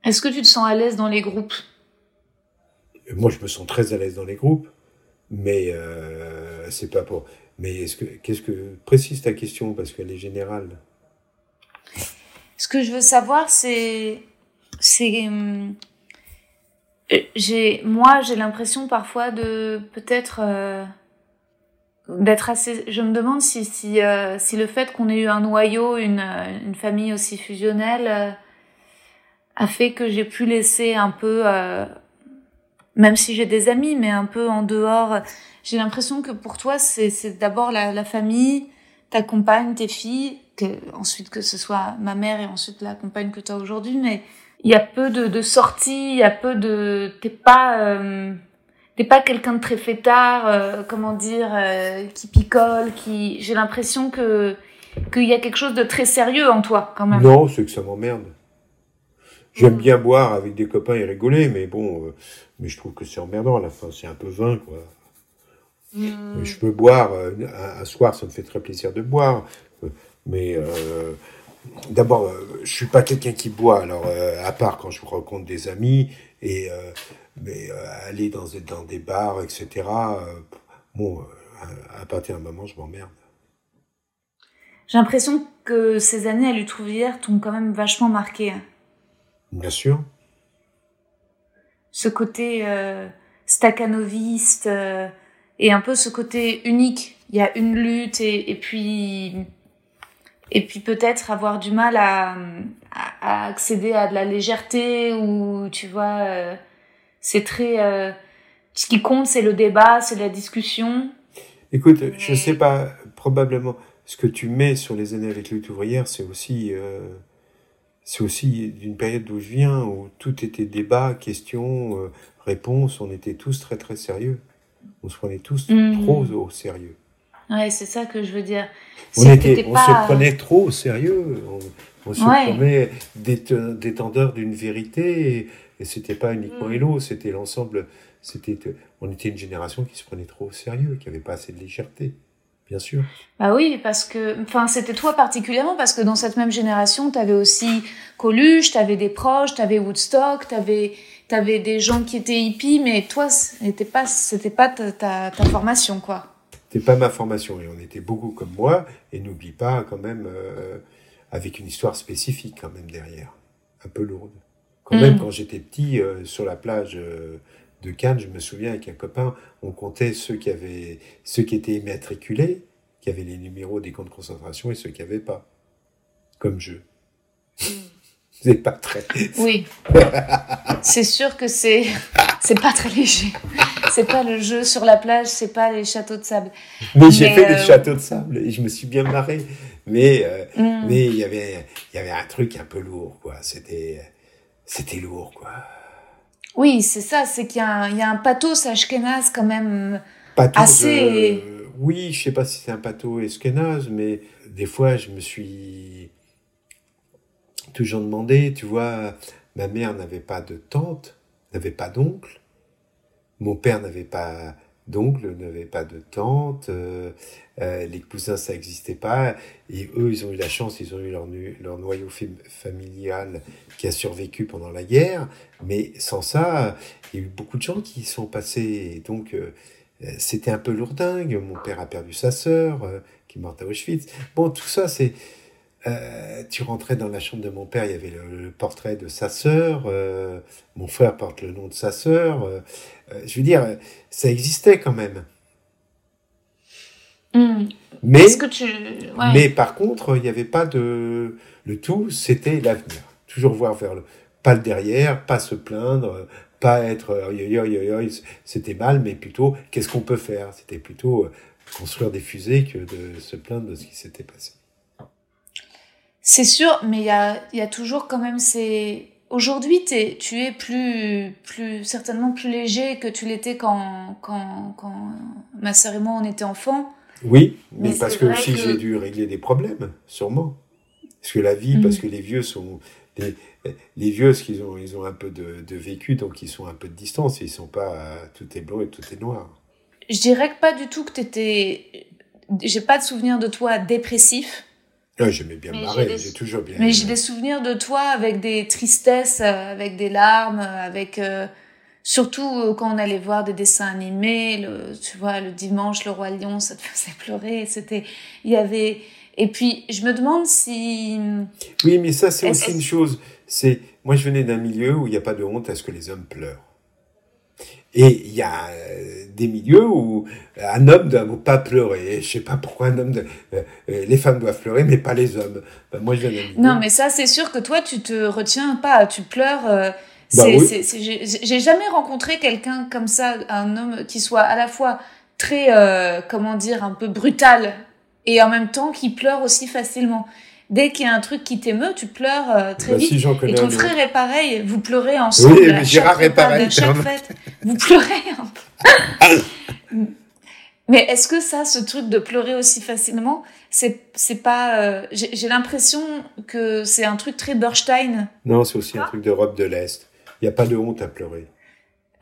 Est-ce que tu te sens à l'aise dans les groupes? Moi, je me sens très à l'aise dans les groupes, mais euh, c'est pas pour. Mais est-ce que, qu'est-ce que précise ta question parce qu'elle est générale. Ce que je veux savoir, c'est, c'est, euh, j'ai, moi, j'ai l'impression parfois de peut-être euh, d'être assez. Je me demande si si euh, si le fait qu'on ait eu un noyau, une une famille aussi fusionnelle, a fait que j'ai pu laisser un peu même si j'ai des amis, mais un peu en dehors. J'ai l'impression que pour toi, c'est d'abord la, la, famille, ta compagne, tes filles, que, ensuite que ce soit ma mère et ensuite la compagne que tu as aujourd'hui, mais il y a peu de, de sorties, il y a peu de... T'es pas... Euh, T'es pas quelqu'un de très fêtard, euh, comment dire, euh, qui picole, qui... J'ai l'impression que qu'il y a quelque chose de très sérieux en toi, quand même. Non, c'est que ça m'emmerde. J'aime bien boire avec des copains et rigoler, mais bon, euh, mais je trouve que c'est emmerdant à la fin, c'est un peu vain, quoi. Mm. Je peux boire, euh, un, soir, ça me fait très plaisir de boire, euh, mais d'abord, je suis pas quelqu'un qui boit, alors à part quand je rencontre des amis, et mais aller dans, dans des bars, etc., bon, à, partir d'un moment, je m'emmerde. J'ai l'impression que ces années à Lutrouvière t'ont quand même vachement marqué. Bien sûr. Ce côté euh, staccanoviste euh, et un peu ce côté unique. Il y a une lutte et, et puis et puis peut-être avoir du mal à, à, accéder à de la légèreté ou tu vois euh, c'est très euh, ce qui compte c'est le débat c'est la discussion écoute je sais pas probablement ce que tu mets sur les années avec lutte ouvrière c'est aussi euh, c'est aussi d'une période d'où je viens, où tout était débat, questions, euh, réponses, on était tous très très sérieux. On se prenait tous mhm. trop au sérieux. Ouais, c'est ça que je veux dire. On, était, on se prenait trop au sérieux. On, se prenait détendeur d'une vérité, et, et c'était pas uniquement mm. Hello, c'était l'ensemble. C'était, on était une génération qui se prenait trop au sérieux, qui avait pas assez de légèreté bien sûr. Bah oui, parce que, enfin, c'était toi particulièrement parce que dans cette même génération, tu avais aussi Coluche, tu avais des proches, tu avais Woodstock, tu avais, avais des gens qui étaient hippies, mais toi, c'était pas, c'était pas ta, ta, formation, quoi. C'était pas ma formation et on était beaucoup comme moi et n'oublie pas quand même euh, avec une histoire spécifique quand même derrière, un peu lourde. Quand même, mm. quand j'étais petit euh, sur la plage. Euh, de Cannes, je me souviens avec un copain, on comptait ceux qui avaient, ceux qui étaient immatriculés, qui avaient les numéros des camps de concentration et ceux qui n'avaient pas. Comme jeu. Hmm. c'est pas très. Oui. c'est sûr que c'est, c'est pas très léger. C'est pas le jeu sur la plage, c'est pas les châteaux de sable. Mais, j'ai fait les euh, châteaux de sable et je me suis bien marré. Mais, euh, hmm. mais il y avait, il y avait un truc un peu lourd, quoi. C'était, c'était lourd, quoi. Oui, c'est ça, c'est qu'il y, y, a un pathos ashkénaze quand même assez... Euh, oui, je sais pas si c'est un pathos ashkénaze, mais des fois je me suis toujours demandé, tu vois, ma mère n'avait pas de tante, n'avait pas d'oncle, mon père n'avait pas d'oncle, n'avait pas de tante, euh, euh, les cousins ça n'existait pas, et eux ils ont eu la chance, ils ont eu leur, noyau familial qui a survécu pendant la guerre, mais sans ça, il y a eu beaucoup de gens qui sont passés, et donc euh, c'était un peu lourdingue, mon père a perdu sa sœur, qui est morte à Auschwitz, bon tout ça c'est euh, tu rentrais dans la chambre de mon père, il y avait le, portrait de sa sœur, euh, mon frère porte le nom de sa sœur. Euh, je veux dire, ça existait quand même. Hmm. Mais, Est-ce que tu... ouais. mais par contre, il n'y avait pas de... Le tout, c'était l'avenir. Toujours voir vers le... Pas le derrière, pas se plaindre, pas être... euh, C'était mal, mais plutôt, qu'est-ce qu'on peut faire? C'était plutôt euh, construire des fusées que de se plaindre de ce qui s'était passé. C'est sûr, mais il y a, il y a toujours quand même ces... Aujourd'hui, t'es- tu es plus, plus, certainement plus léger que tu l'étais quand, quand, quand ma sœur et moi, on était enfants. Oui, mais, Mais parce que aussi que- j'ai dû régler des problèmes, sûrement. Parce que la vie, Mm. parce que les vieux sont les, les vieux, parce qu'ils ont ils ont un peu de, de vécu, donc ils sont un peu de distance. Ils sont pas euh, tout est blanc et tout est noir. Je dirais que pas du tout que t'étais... J'ai pas de souvenir de toi dépressif, Ah, J'aimais bien me marrer, j'ai toujours bien. mais j'ai des souvenirs de toi avec des tristesses, euh, avec des larmes, euh, avec... euh, Surtout euh, quand on allait voir des dessins animés, le, tu vois, le dimanche, le roi lion, ça te faisait pleurer. C'était, il y avait, et puis je me demande si, Oui, mais ça c'est aussi une chose. C'est moi je venais d'un milieu où il n'y a pas de honte à ce que les hommes pleurent. Et il y a euh, des milieux où un homme ne doit pas pleurer. Je sais pas pourquoi un homme, de, euh, euh, les femmes doivent pleurer, mais pas les hommes. Ben, moi je non, mais ça c'est sûr que toi tu te retiens pas, tu pleures. euh, Bah oui. j'ai j'ai jamais rencontré quelqu'un comme ça, un homme qui soit à la fois très, euh, comment dire, un peu brutal et en même temps qui pleure aussi facilement. Dès qu'il y a un truc qui t'émeut, tu pleures euh, très Bah, vite. si j'en Et ton frère est pareil, vous pleurez ensemble. Oui, mais chaque Gérard est pareil, À chaque fête, vous pleurez un peu. mais est-ce que ça, ce truc de pleurer aussi facilement, c'est c'est pas. euh, J'ai j'ai l'impression que c'est un truc très Bernstein. Non, c'est aussi un truc d'Europe de l'Est. Il n'y a pas de honte à pleurer.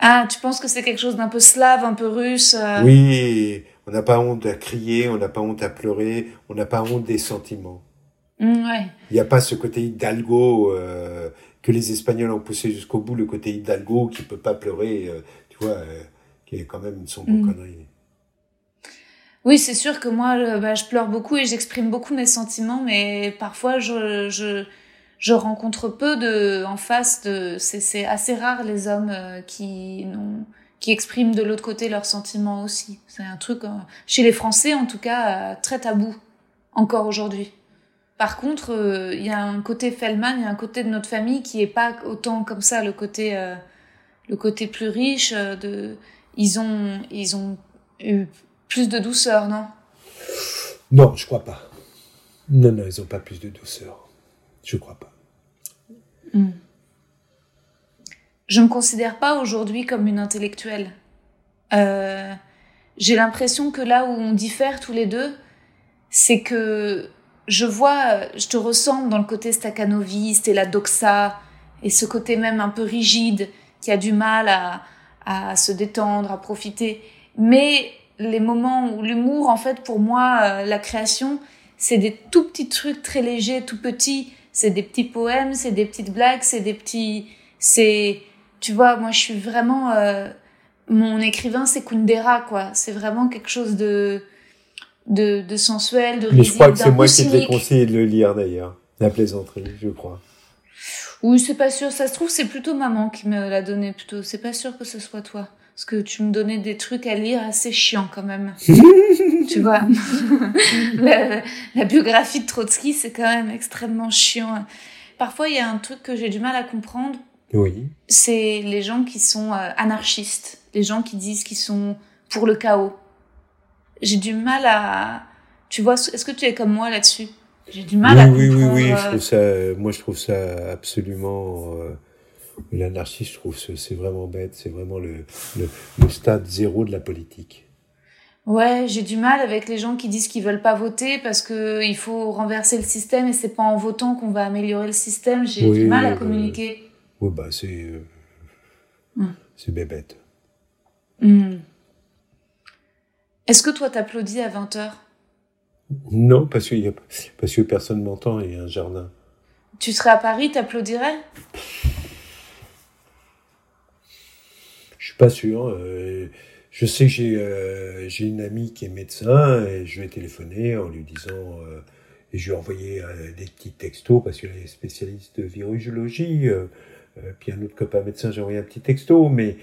Ah, tu penses que c'est quelque chose d'un peu slave, un peu russe euh, Oui, on n'a pas honte à crier, on n'a pas honte à pleurer, on n'a pas honte des sentiments. Mm, ouais. Il n'y a pas ce côté hidalgo euh, que les Espagnols ont poussé jusqu'au bout, le côté hidalgo qui peut pas pleurer, euh, tu vois, euh, qui est quand même une sombre Mm. connerie. Oui, c'est sûr que moi, euh, bah, je pleure beaucoup et j'exprime beaucoup mes sentiments, mais parfois je, je, je rencontre peu de en face de. C'est assez rare les hommes qui n'ont qui expriment de l'autre côté leurs sentiments aussi. C'est un truc chez les Français en tout cas très tabou encore aujourd'hui. Par contre, euh, il y a un côté Fellman, il y a un côté de notre famille qui est pas autant comme ça, le côté euh, le côté plus riche euh, de ils ont ils ont eu plus de douceur, non? Non, je crois pas. Non, non, ils n'ont pas plus de douceur. Je crois pas. Je me considère pas aujourd'hui comme une intellectuelle. Euh, J'ai l'impression que là où on diffère tous les deux, c'est que je vois, je te ressemble dans le côté staccanoviste et la doxa, et ce côté même un peu rigide, qui a du mal à, à se détendre, à profiter. Mais les moments où l'humour, en fait, pour moi, euh, la création, c'est des tout petits trucs très légers, tout petits. C'est des petits poèmes, c'est des petites blagues, c'est des petits, c'est, tu vois, moi je suis vraiment, euh, mon écrivain c'est Kundera quoi. C'est vraiment quelque chose de, de, de sensuel, de Mais je crois que c'est moi qui t'ai cynique. conseillé de le lire d'ailleurs. La plaisanterie, je crois. Oui, c'est pas sûr. Ça se trouve, c'est plutôt maman qui me l'a donné plutôt. C'est pas sûr que ce soit toi. Parce que tu me donnais des trucs à lire assez chiants quand même. tu vois. la, la biographie de Trotsky, c'est quand même extrêmement chiant. Parfois, il y a un truc que j'ai du mal à comprendre. Oui. C'est les gens qui sont euh, anarchistes. Les gens qui disent qu'ils sont pour le chaos. J'ai du mal à... Tu vois, est-ce que tu es comme moi là-dessus? J'ai du mal oui, à oui, oui, comprendre... oui, je euh, trouve ça, moi je trouve ça absolument, euh, l'anarchie, je trouve c'est vraiment bête, c'est vraiment le, le, le stade zéro de la politique. Ouais, j'ai du mal avec les gens qui disent qu'ils veulent pas voter parce que il faut renverser le système et c'est pas en votant qu'on va améliorer le système. J'ai Oui, du mal à euh, communiquer. Oui, bah c'est, euh, Hmm. c'est bébête. Hmm. Est-ce que toi t'applaudis à 20h Non, parce, qu'il y a, parce que personne m'entend et il y a un jardin. Tu serais à Paris, t'applaudirais? Je suis pas sûr. euh, je sais que j'ai euh, j'ai une amie qui est médecin et je vais téléphoner en lui disant euh, et je lui ai envoyé des petits textos parce qu'elle est spécialiste de virologie. Puis un autre copain médecin, j'ai envoyé un petit texto, mais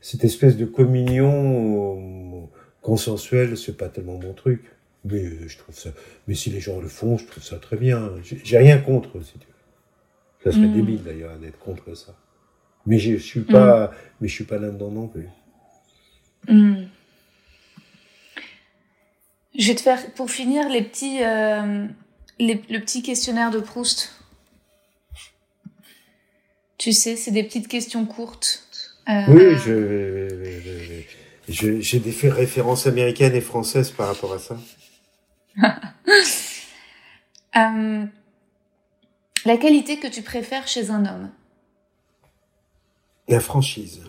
cette espèce de communion consensuelle, c'est pas tellement mon truc. Mais je trouve ça. Mais si les gens le font, je trouve ça très bien. J'ai rien contre, si tu veux. Ça serait mm. débile d'ailleurs d'être contre ça. Mais je suis pas, mm. mais je suis pas là-dedans non plus. Mm. Je vais te faire, pour finir, les petits, euh, le petit questionnaire de Proust. Tu sais, c'est des petites questions courtes. Euh, oui, je, j'ai des références américaines et françaises par rapport à ça. Euh, la qualité que tu préfères chez un homme? La franchise.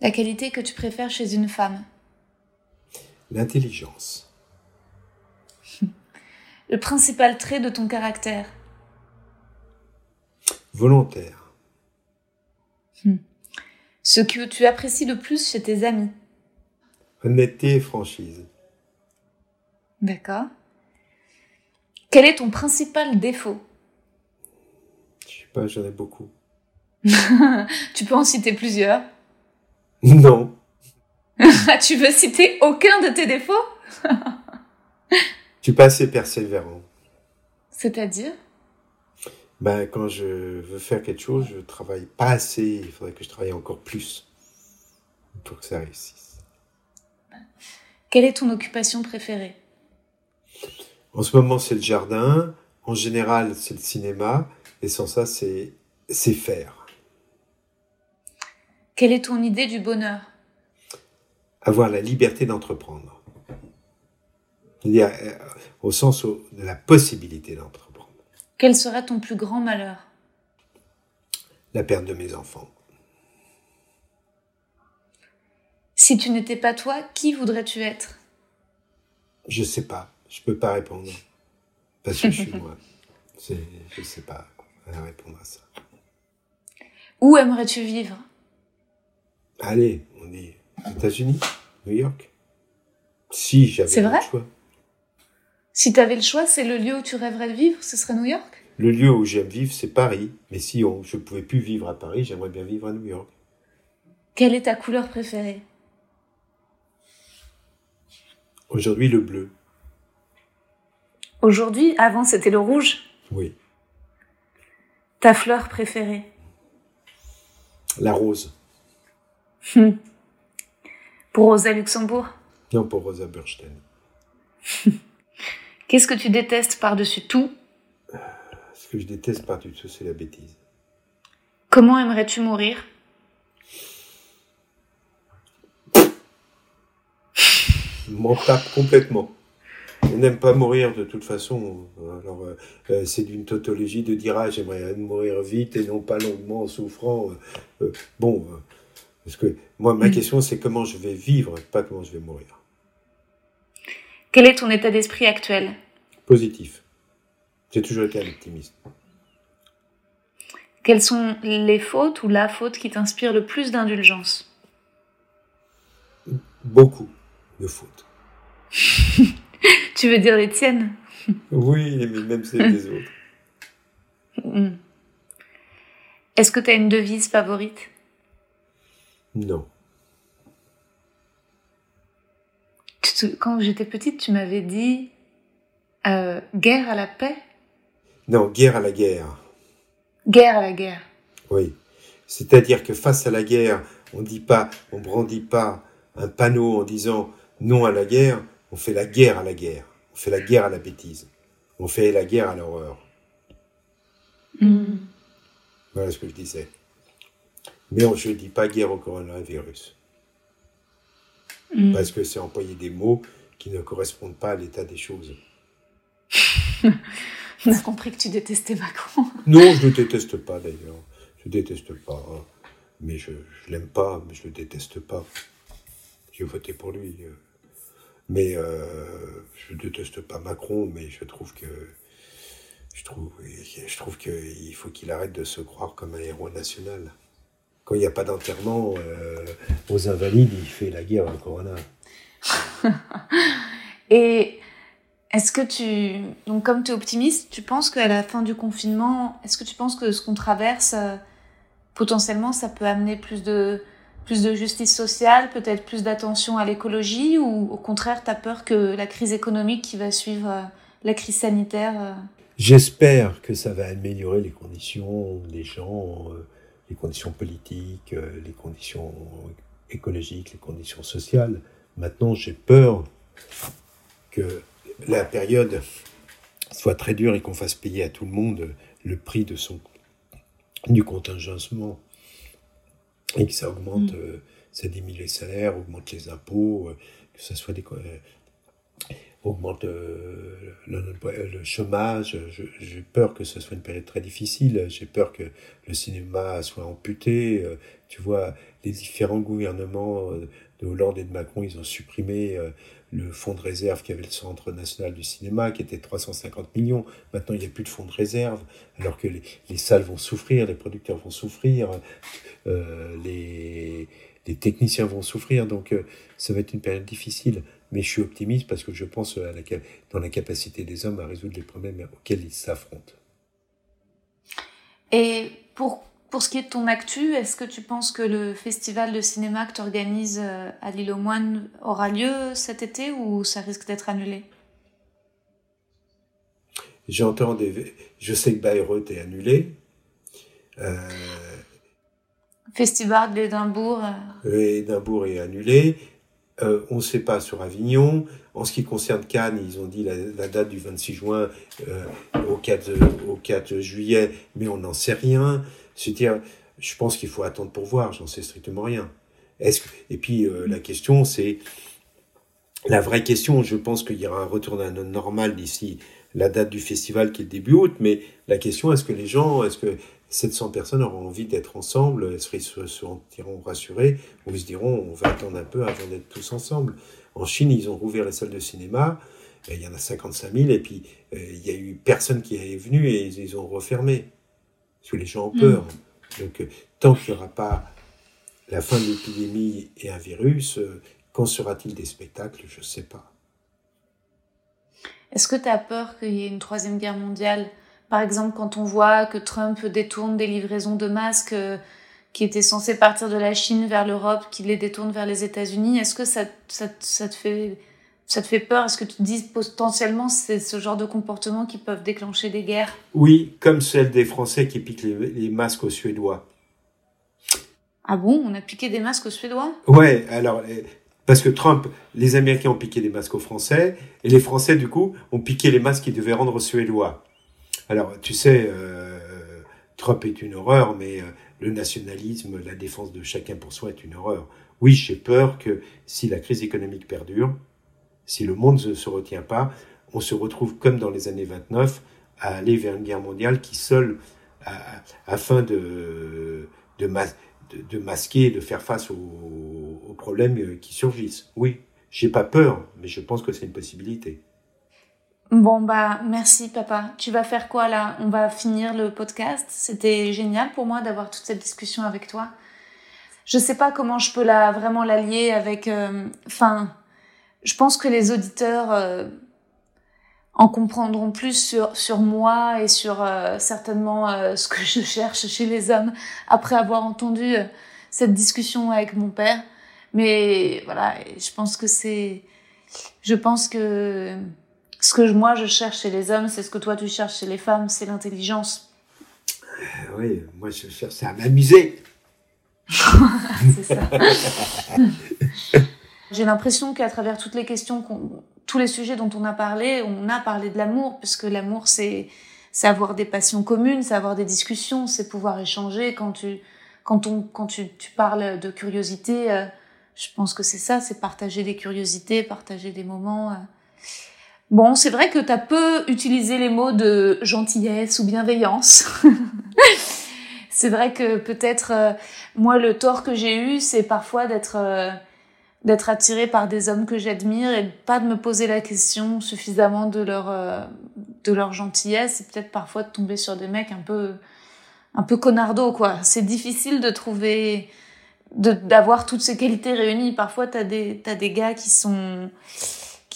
La qualité que tu préfères chez une femme? L'intelligence. Le principal trait de ton caractère? Volontaire. Ce que tu apprécies le plus chez tes amis Honnêteté et franchise. D'accord. Quel est ton principal défaut? Je sais pas, j'en ai beaucoup. tu peux en citer plusieurs? Non. tu veux citer aucun de tes défauts? Tu suis pas assez persévérant. C'est-à-dire? Ben, quand je veux faire quelque chose, je travaille pas assez. Il faudrait que je travaille encore plus pour que ça réussisse. Quelle est ton occupation préférée? En ce moment, c'est le jardin. En général, c'est le cinéma. Et sans ça, c'est c'est faire. Quelle est ton idée du bonheur? Avoir la liberté d'entreprendre. Euh, au sens de la possibilité d'entreprendre. Quel serait ton plus grand malheur? La perte de mes enfants. Si tu n'étais pas toi, qui voudrais-tu être? Je sais pas. Je peux pas répondre. Parce que je suis moi. Je sais pas répondre à ça. Où aimerais-tu vivre? Allez, on dit États-Unis New York Si j'avais le choix. Si tu avais le choix, c'est le lieu où tu rêverais de vivre Ce serait New York? Le lieu où j'aime vivre, c'est Paris. Mais si on, je ne pouvais plus vivre à Paris, j'aimerais bien vivre à New York. Quelle est ta couleur préférée? Aujourd'hui, le bleu. Aujourd'hui Avant, c'était le rouge? Oui. Ta fleur préférée? La rose. Hum. Pour Rosa Luxembourg? Non, pour Rosa Burstein. Qu'est-ce que tu détestes par-dessus tout? Ce que je déteste par-dessus tout, c'est la bêtise. Comment aimerais-tu mourir? M'en tape complètement. On n'aime pas mourir de toute façon. Alors, euh, euh, c'est d'une tautologie de dire ah, j'aimerais mourir vite et non pas longuement en souffrant. Euh, bon, parce que moi, ma mm. question, c'est comment je vais vivre, pas comment je vais mourir. Quel est ton état d'esprit actuel? Positif. J'ai toujours été un optimiste. Quelles sont les fautes ou la faute qui t'inspire le plus d'indulgence? Beaucoup de fautes. tu veux dire les tiennes? Oui, mais même celles des autres. Mm. Est-ce que tu as une devise favorite? Non. Quand j'étais petite, tu m'avais dit euh, guerre à la paix? Non, guerre à la guerre. Guerre à la guerre. Oui. C'est-à-dire que face à la guerre, on dit pas, on brandit pas un panneau en disant non à la guerre, on fait la guerre à la guerre. On fait la guerre à la bêtise. On fait la guerre à l'horreur. Hmm. Voilà ce que je disais. Mais je ne dis pas guerre au coronavirus. Mm. Parce que c'est employer des mots qui ne correspondent pas à l'état des choses. On a compris que tu détestais Macron. non, je ne le déteste pas d'ailleurs. Je ne déteste pas. Hein. Mais je ne l'aime pas, mais je ne le déteste pas. J'ai voté pour lui. Euh. Mais euh, je ne déteste pas Macron, mais je trouve que je trouve, je trouve qu'il faut qu'il arrête de se croire comme un héros national quand il n'y a pas d'enterrement euh, aux invalides, il fait la guerre au corona. Et Est-ce que tu, donc comme tu es optimiste, tu penses qu'à la fin du confinement, est-ce que tu penses que ce qu'on traverse, euh, potentiellement, ça peut amener plus de, plus de justice sociale, peut-être plus d'attention à l'écologie, ou au contraire, tu as peur que la crise économique qui va suivre euh, la crise sanitaire J'espère que ça va améliorer les conditions des gens, les conditions politiques, les conditions écologiques, les conditions sociales. Maintenant, j'ai peur que la période soit très dure et qu'on fasse payer à tout le monde le prix de son du contingencement et que ça augmente, mm. euh, ça diminue les salaires, augmente les impôts, euh, que ça soit des euh, augmente le, chômage. J'ai peur que ce soit une période très difficile. J'ai peur que le cinéma soit amputé. tu vois, les différents gouvernements de Hollande et de Macron, ils ont supprimé le fonds de réserve qui avait le Centre national du cinéma, qui était 350 millions. Maintenant, il n'y a plus de fonds de réserve, alors que les, salles vont souffrir, les producteurs vont souffrir, euh, les, techniciens vont souffrir. Donc, euh, ça va être une période difficile. Mais je suis optimiste parce que je pense à la, dans la capacité des hommes à résoudre les problèmes auxquels ils s'affrontent. Et pour pour ce qui est de ton actu, est-ce que tu penses que le festival de cinéma que tu organises euh, à l'île aux Moines aura lieu cet été ou ça risque d'être annulé? J'entends des... Je sais que Bayreuth est annulé. Euh... Festival d'Édimbourg. Euh. Édimbourg est annulé. Euh, on ne sait pas sur Avignon. En ce qui concerne Cannes, ils ont dit la, date du 26 juin au, 4, au 4 juillet, mais on n'en sait rien. C'est-à-dire, je pense qu'il faut attendre pour voir, j'en sais strictement rien. Est-ce Et puis euh, la question, c'est la vraie question. Je pense qu'il y aura un retour d'un normal d'ici la date du festival qui est début août, mais la question, est-ce que les gens, est-ce que 700 personnes auront envie d'être ensemble qu'ils se sentiront rassurés ou ils se diront on va attendre un peu avant d'être tous ensemble En Chine, ils ont rouvert les salles de cinéma. Il y en a 55 000 et puis euh, il y a eu personne qui est venu et ils ont refermé parce que les gens ont peur. Mm. Donc, euh, tant qu'il n'y aura pas la fin de l'épidémie et un virus, euh, quand sera-t-il des spectacles? Je ne sais pas. Est-ce que tu as peur qu'il y ait une troisième guerre mondiale? Par exemple, quand on voit que Trump détourne des livraisons de masques euh, qui étaient censées partir de la Chine vers l'Europe, qu'il les détourne vers les États-Unis, est-ce que ça, ça, ça, te fait ça te fait peur? Est-ce que tu te dis potentiellement c'est ce genre de comportement qui peuvent déclencher des guerres? Oui, comme celle des Français qui piquent les, masques aux Suédois. Ah bon? On a piqué des masques aux Suédois? Ouais, alors euh, parce que Trump, les Américains ont piqué des masques aux Français et les Français du coup ont piqué les masques qu'ils devaient rendre aux Suédois. Alors tu sais, euh, Trump est une horreur, mais euh, le nationalisme, la défense de chacun pour soi est une horreur. Oui, j'ai peur que si la crise économique perdure, si le monde ne se retient pas, on se retrouve comme dans les années 29 à aller vers une guerre mondiale qui seule, afin de, de, masquer, de faire face aux, problèmes euh, qui surgissent. Oui, j'ai pas peur, mais je pense que c'est une possibilité. Bon bah merci papa. Tu vas faire quoi là? On va finir le podcast. C'était génial pour moi d'avoir toute cette discussion avec toi. Je sais pas comment je peux la vraiment l'allier avec. Euh, enfin, je pense que les auditeurs euh, en comprendront plus sur, sur moi et sur euh, certainement euh, ce que je cherche chez les hommes après avoir entendu cette discussion avec mon père. Mais voilà, je pense que c'est, je pense que ce que moi je cherche chez les hommes, c'est ce que toi tu cherches chez les femmes, c'est l'intelligence. Oui, moi je cherche à m'amuser. c'est ça. J'ai l'impression qu'à travers toutes les questions, tous les sujets dont on a parlé, on a parlé de l'amour, puisque l'amour, c'est c'est avoir des passions communes, c'est avoir des discussions, c'est pouvoir échanger. Quand tu quand on quand tu, tu parles de curiosité, euh, je pense que c'est ça, c'est partager des curiosités, partager des moments. Euh. Bon, c'est vrai que tu as peu utilisé les mots de gentillesse ou bienveillance. c'est vrai que peut-être euh, moi le tort que j'ai eu, c'est parfois d'être d'être attiré par des hommes que j'admire et pas de me poser la question suffisamment de leur euh, de leur gentillesse et peut-être parfois de tomber sur des mecs un peu un peu connardos quoi. C'est difficile de trouver d'avoir toutes ces qualités réunies. Parfois t'as des t'as des gars qui sont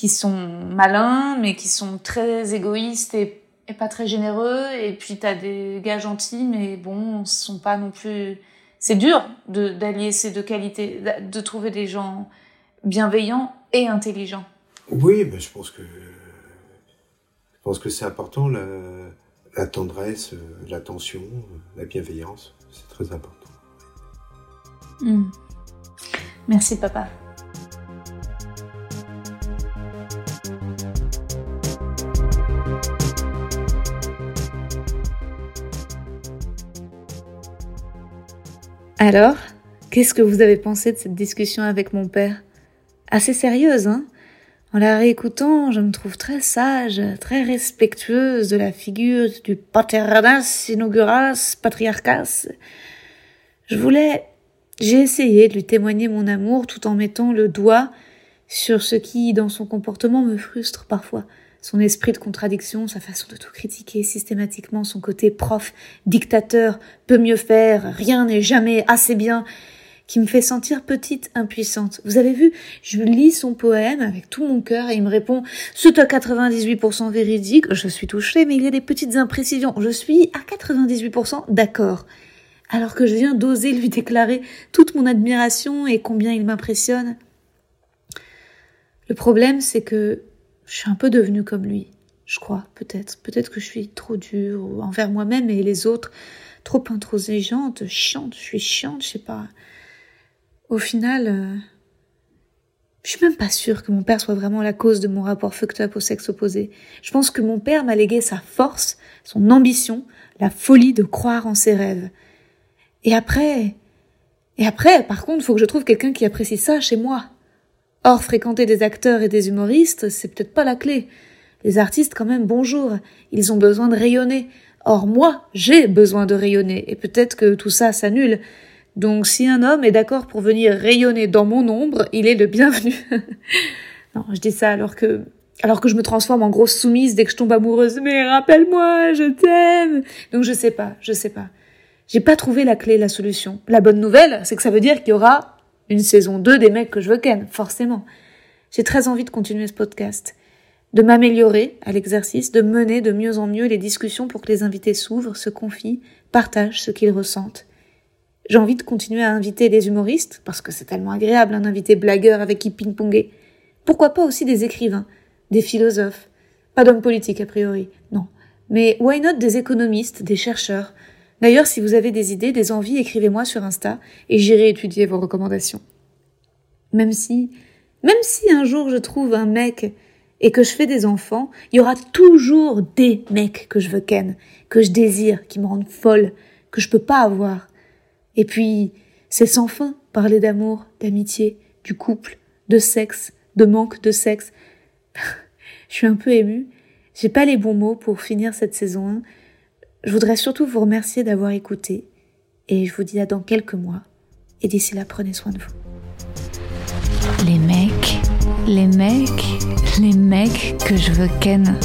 qui sont malins, mais qui sont très égoïstes et, et pas très généreux. Et puis t'as des gars gentils, mais bon, sont pas non plus. C'est dur d'allier ces deux qualités, de trouver des gens bienveillants et intelligents. Oui, mais je pense que je pense que c'est important la, la tendresse, l'attention, la bienveillance, c'est très important. Hmm. Merci papa. Alors, qu'est-ce que vous avez pensé de cette discussion avec mon père? Assez sérieuse, hein? En la réécoutant, je me trouve très sage, très respectueuse de la figure du paternas inauguras patriarchas. Je voulais, j'ai essayé de lui témoigner mon amour tout en mettant le doigt sur ce qui, dans son comportement, me frustre parfois son esprit de contradiction, sa façon de tout critiquer systématiquement, son côté prof, dictateur, peut mieux faire, rien n'est jamais assez bien, qui me fait sentir petite, impuissante. Vous avez vu, je lis son poème avec tout mon cœur et il me répond c'est à 98% véridique, je suis touchée, mais il y a des petites imprécisions. Je suis à 98% d'accord. Alors que je viens d'oser lui déclarer toute mon admiration et combien il m'impressionne. Le problème, c'est que je suis un peu devenue comme lui, je crois, peut-être. Peut-être que je suis trop dure envers moi-même et les autres, trop intransigeante, chiante, je suis chiante, je sais pas. Au final, euh, je suis même pas sûre que mon père soit vraiment la cause de mon rapport fucked up au sexe opposé. Je pense que mon père m'a légué sa force, son ambition, la folie de croire en ses rêves. Et après, et après, par contre, faut que je trouve quelqu'un qui apprécie ça chez moi. Or, fréquenter des acteurs et des humoristes, c'est peut-être pas la clé. Les artistes, quand même, bonjour. Ils ont besoin de rayonner. Or, moi, j'ai besoin de rayonner. Et peut-être que tout ça s'annule. Donc, si un homme est d'accord pour venir rayonner dans mon ombre, il est le bienvenu. non, je dis ça alors que, alors que je me transforme en grosse soumise dès que je tombe amoureuse. Mais rappelle-moi, je t'aime. Donc, je sais pas, je sais pas. J'ai pas trouvé la clé, la solution. La bonne nouvelle, c'est que ça veut dire qu'il y aura une saison 2 des mecs que je veux ken, forcément. J'ai très envie de continuer ce podcast, de m'améliorer à l'exercice, de mener de mieux en mieux les discussions pour que les invités s'ouvrent, se confient, partagent ce qu'ils ressentent. J'ai envie de continuer à inviter des humoristes, parce que c'est tellement agréable un invité blagueur avec qui ping-ponger. Pourquoi pas aussi des écrivains, des philosophes, pas d'hommes politiques a priori, non. Mais why not des économistes, des chercheurs, D'ailleurs, si vous avez des idées, des envies, écrivez-moi sur Insta et j'irai étudier vos recommandations. Même si, même si un jour je trouve un mec et que je fais des enfants, il y aura toujours des mecs que je veux ken, que je désire, qui me rendent folle, que je peux pas avoir. Et puis, c'est sans fin, parler d'amour, d'amitié, du couple, de sexe, de manque de sexe. je suis un peu émue. J'ai pas les bons mots pour finir cette saison 1. Je voudrais surtout vous remercier d'avoir écouté et je vous dis à dans quelques mois. Et d'ici là, prenez soin de vous. Les mecs, les mecs, les mecs que je veux ken.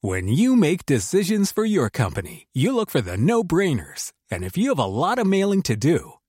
When you make decisions for your company, you look for the no-brainers. And if you have a lot of mailing to do,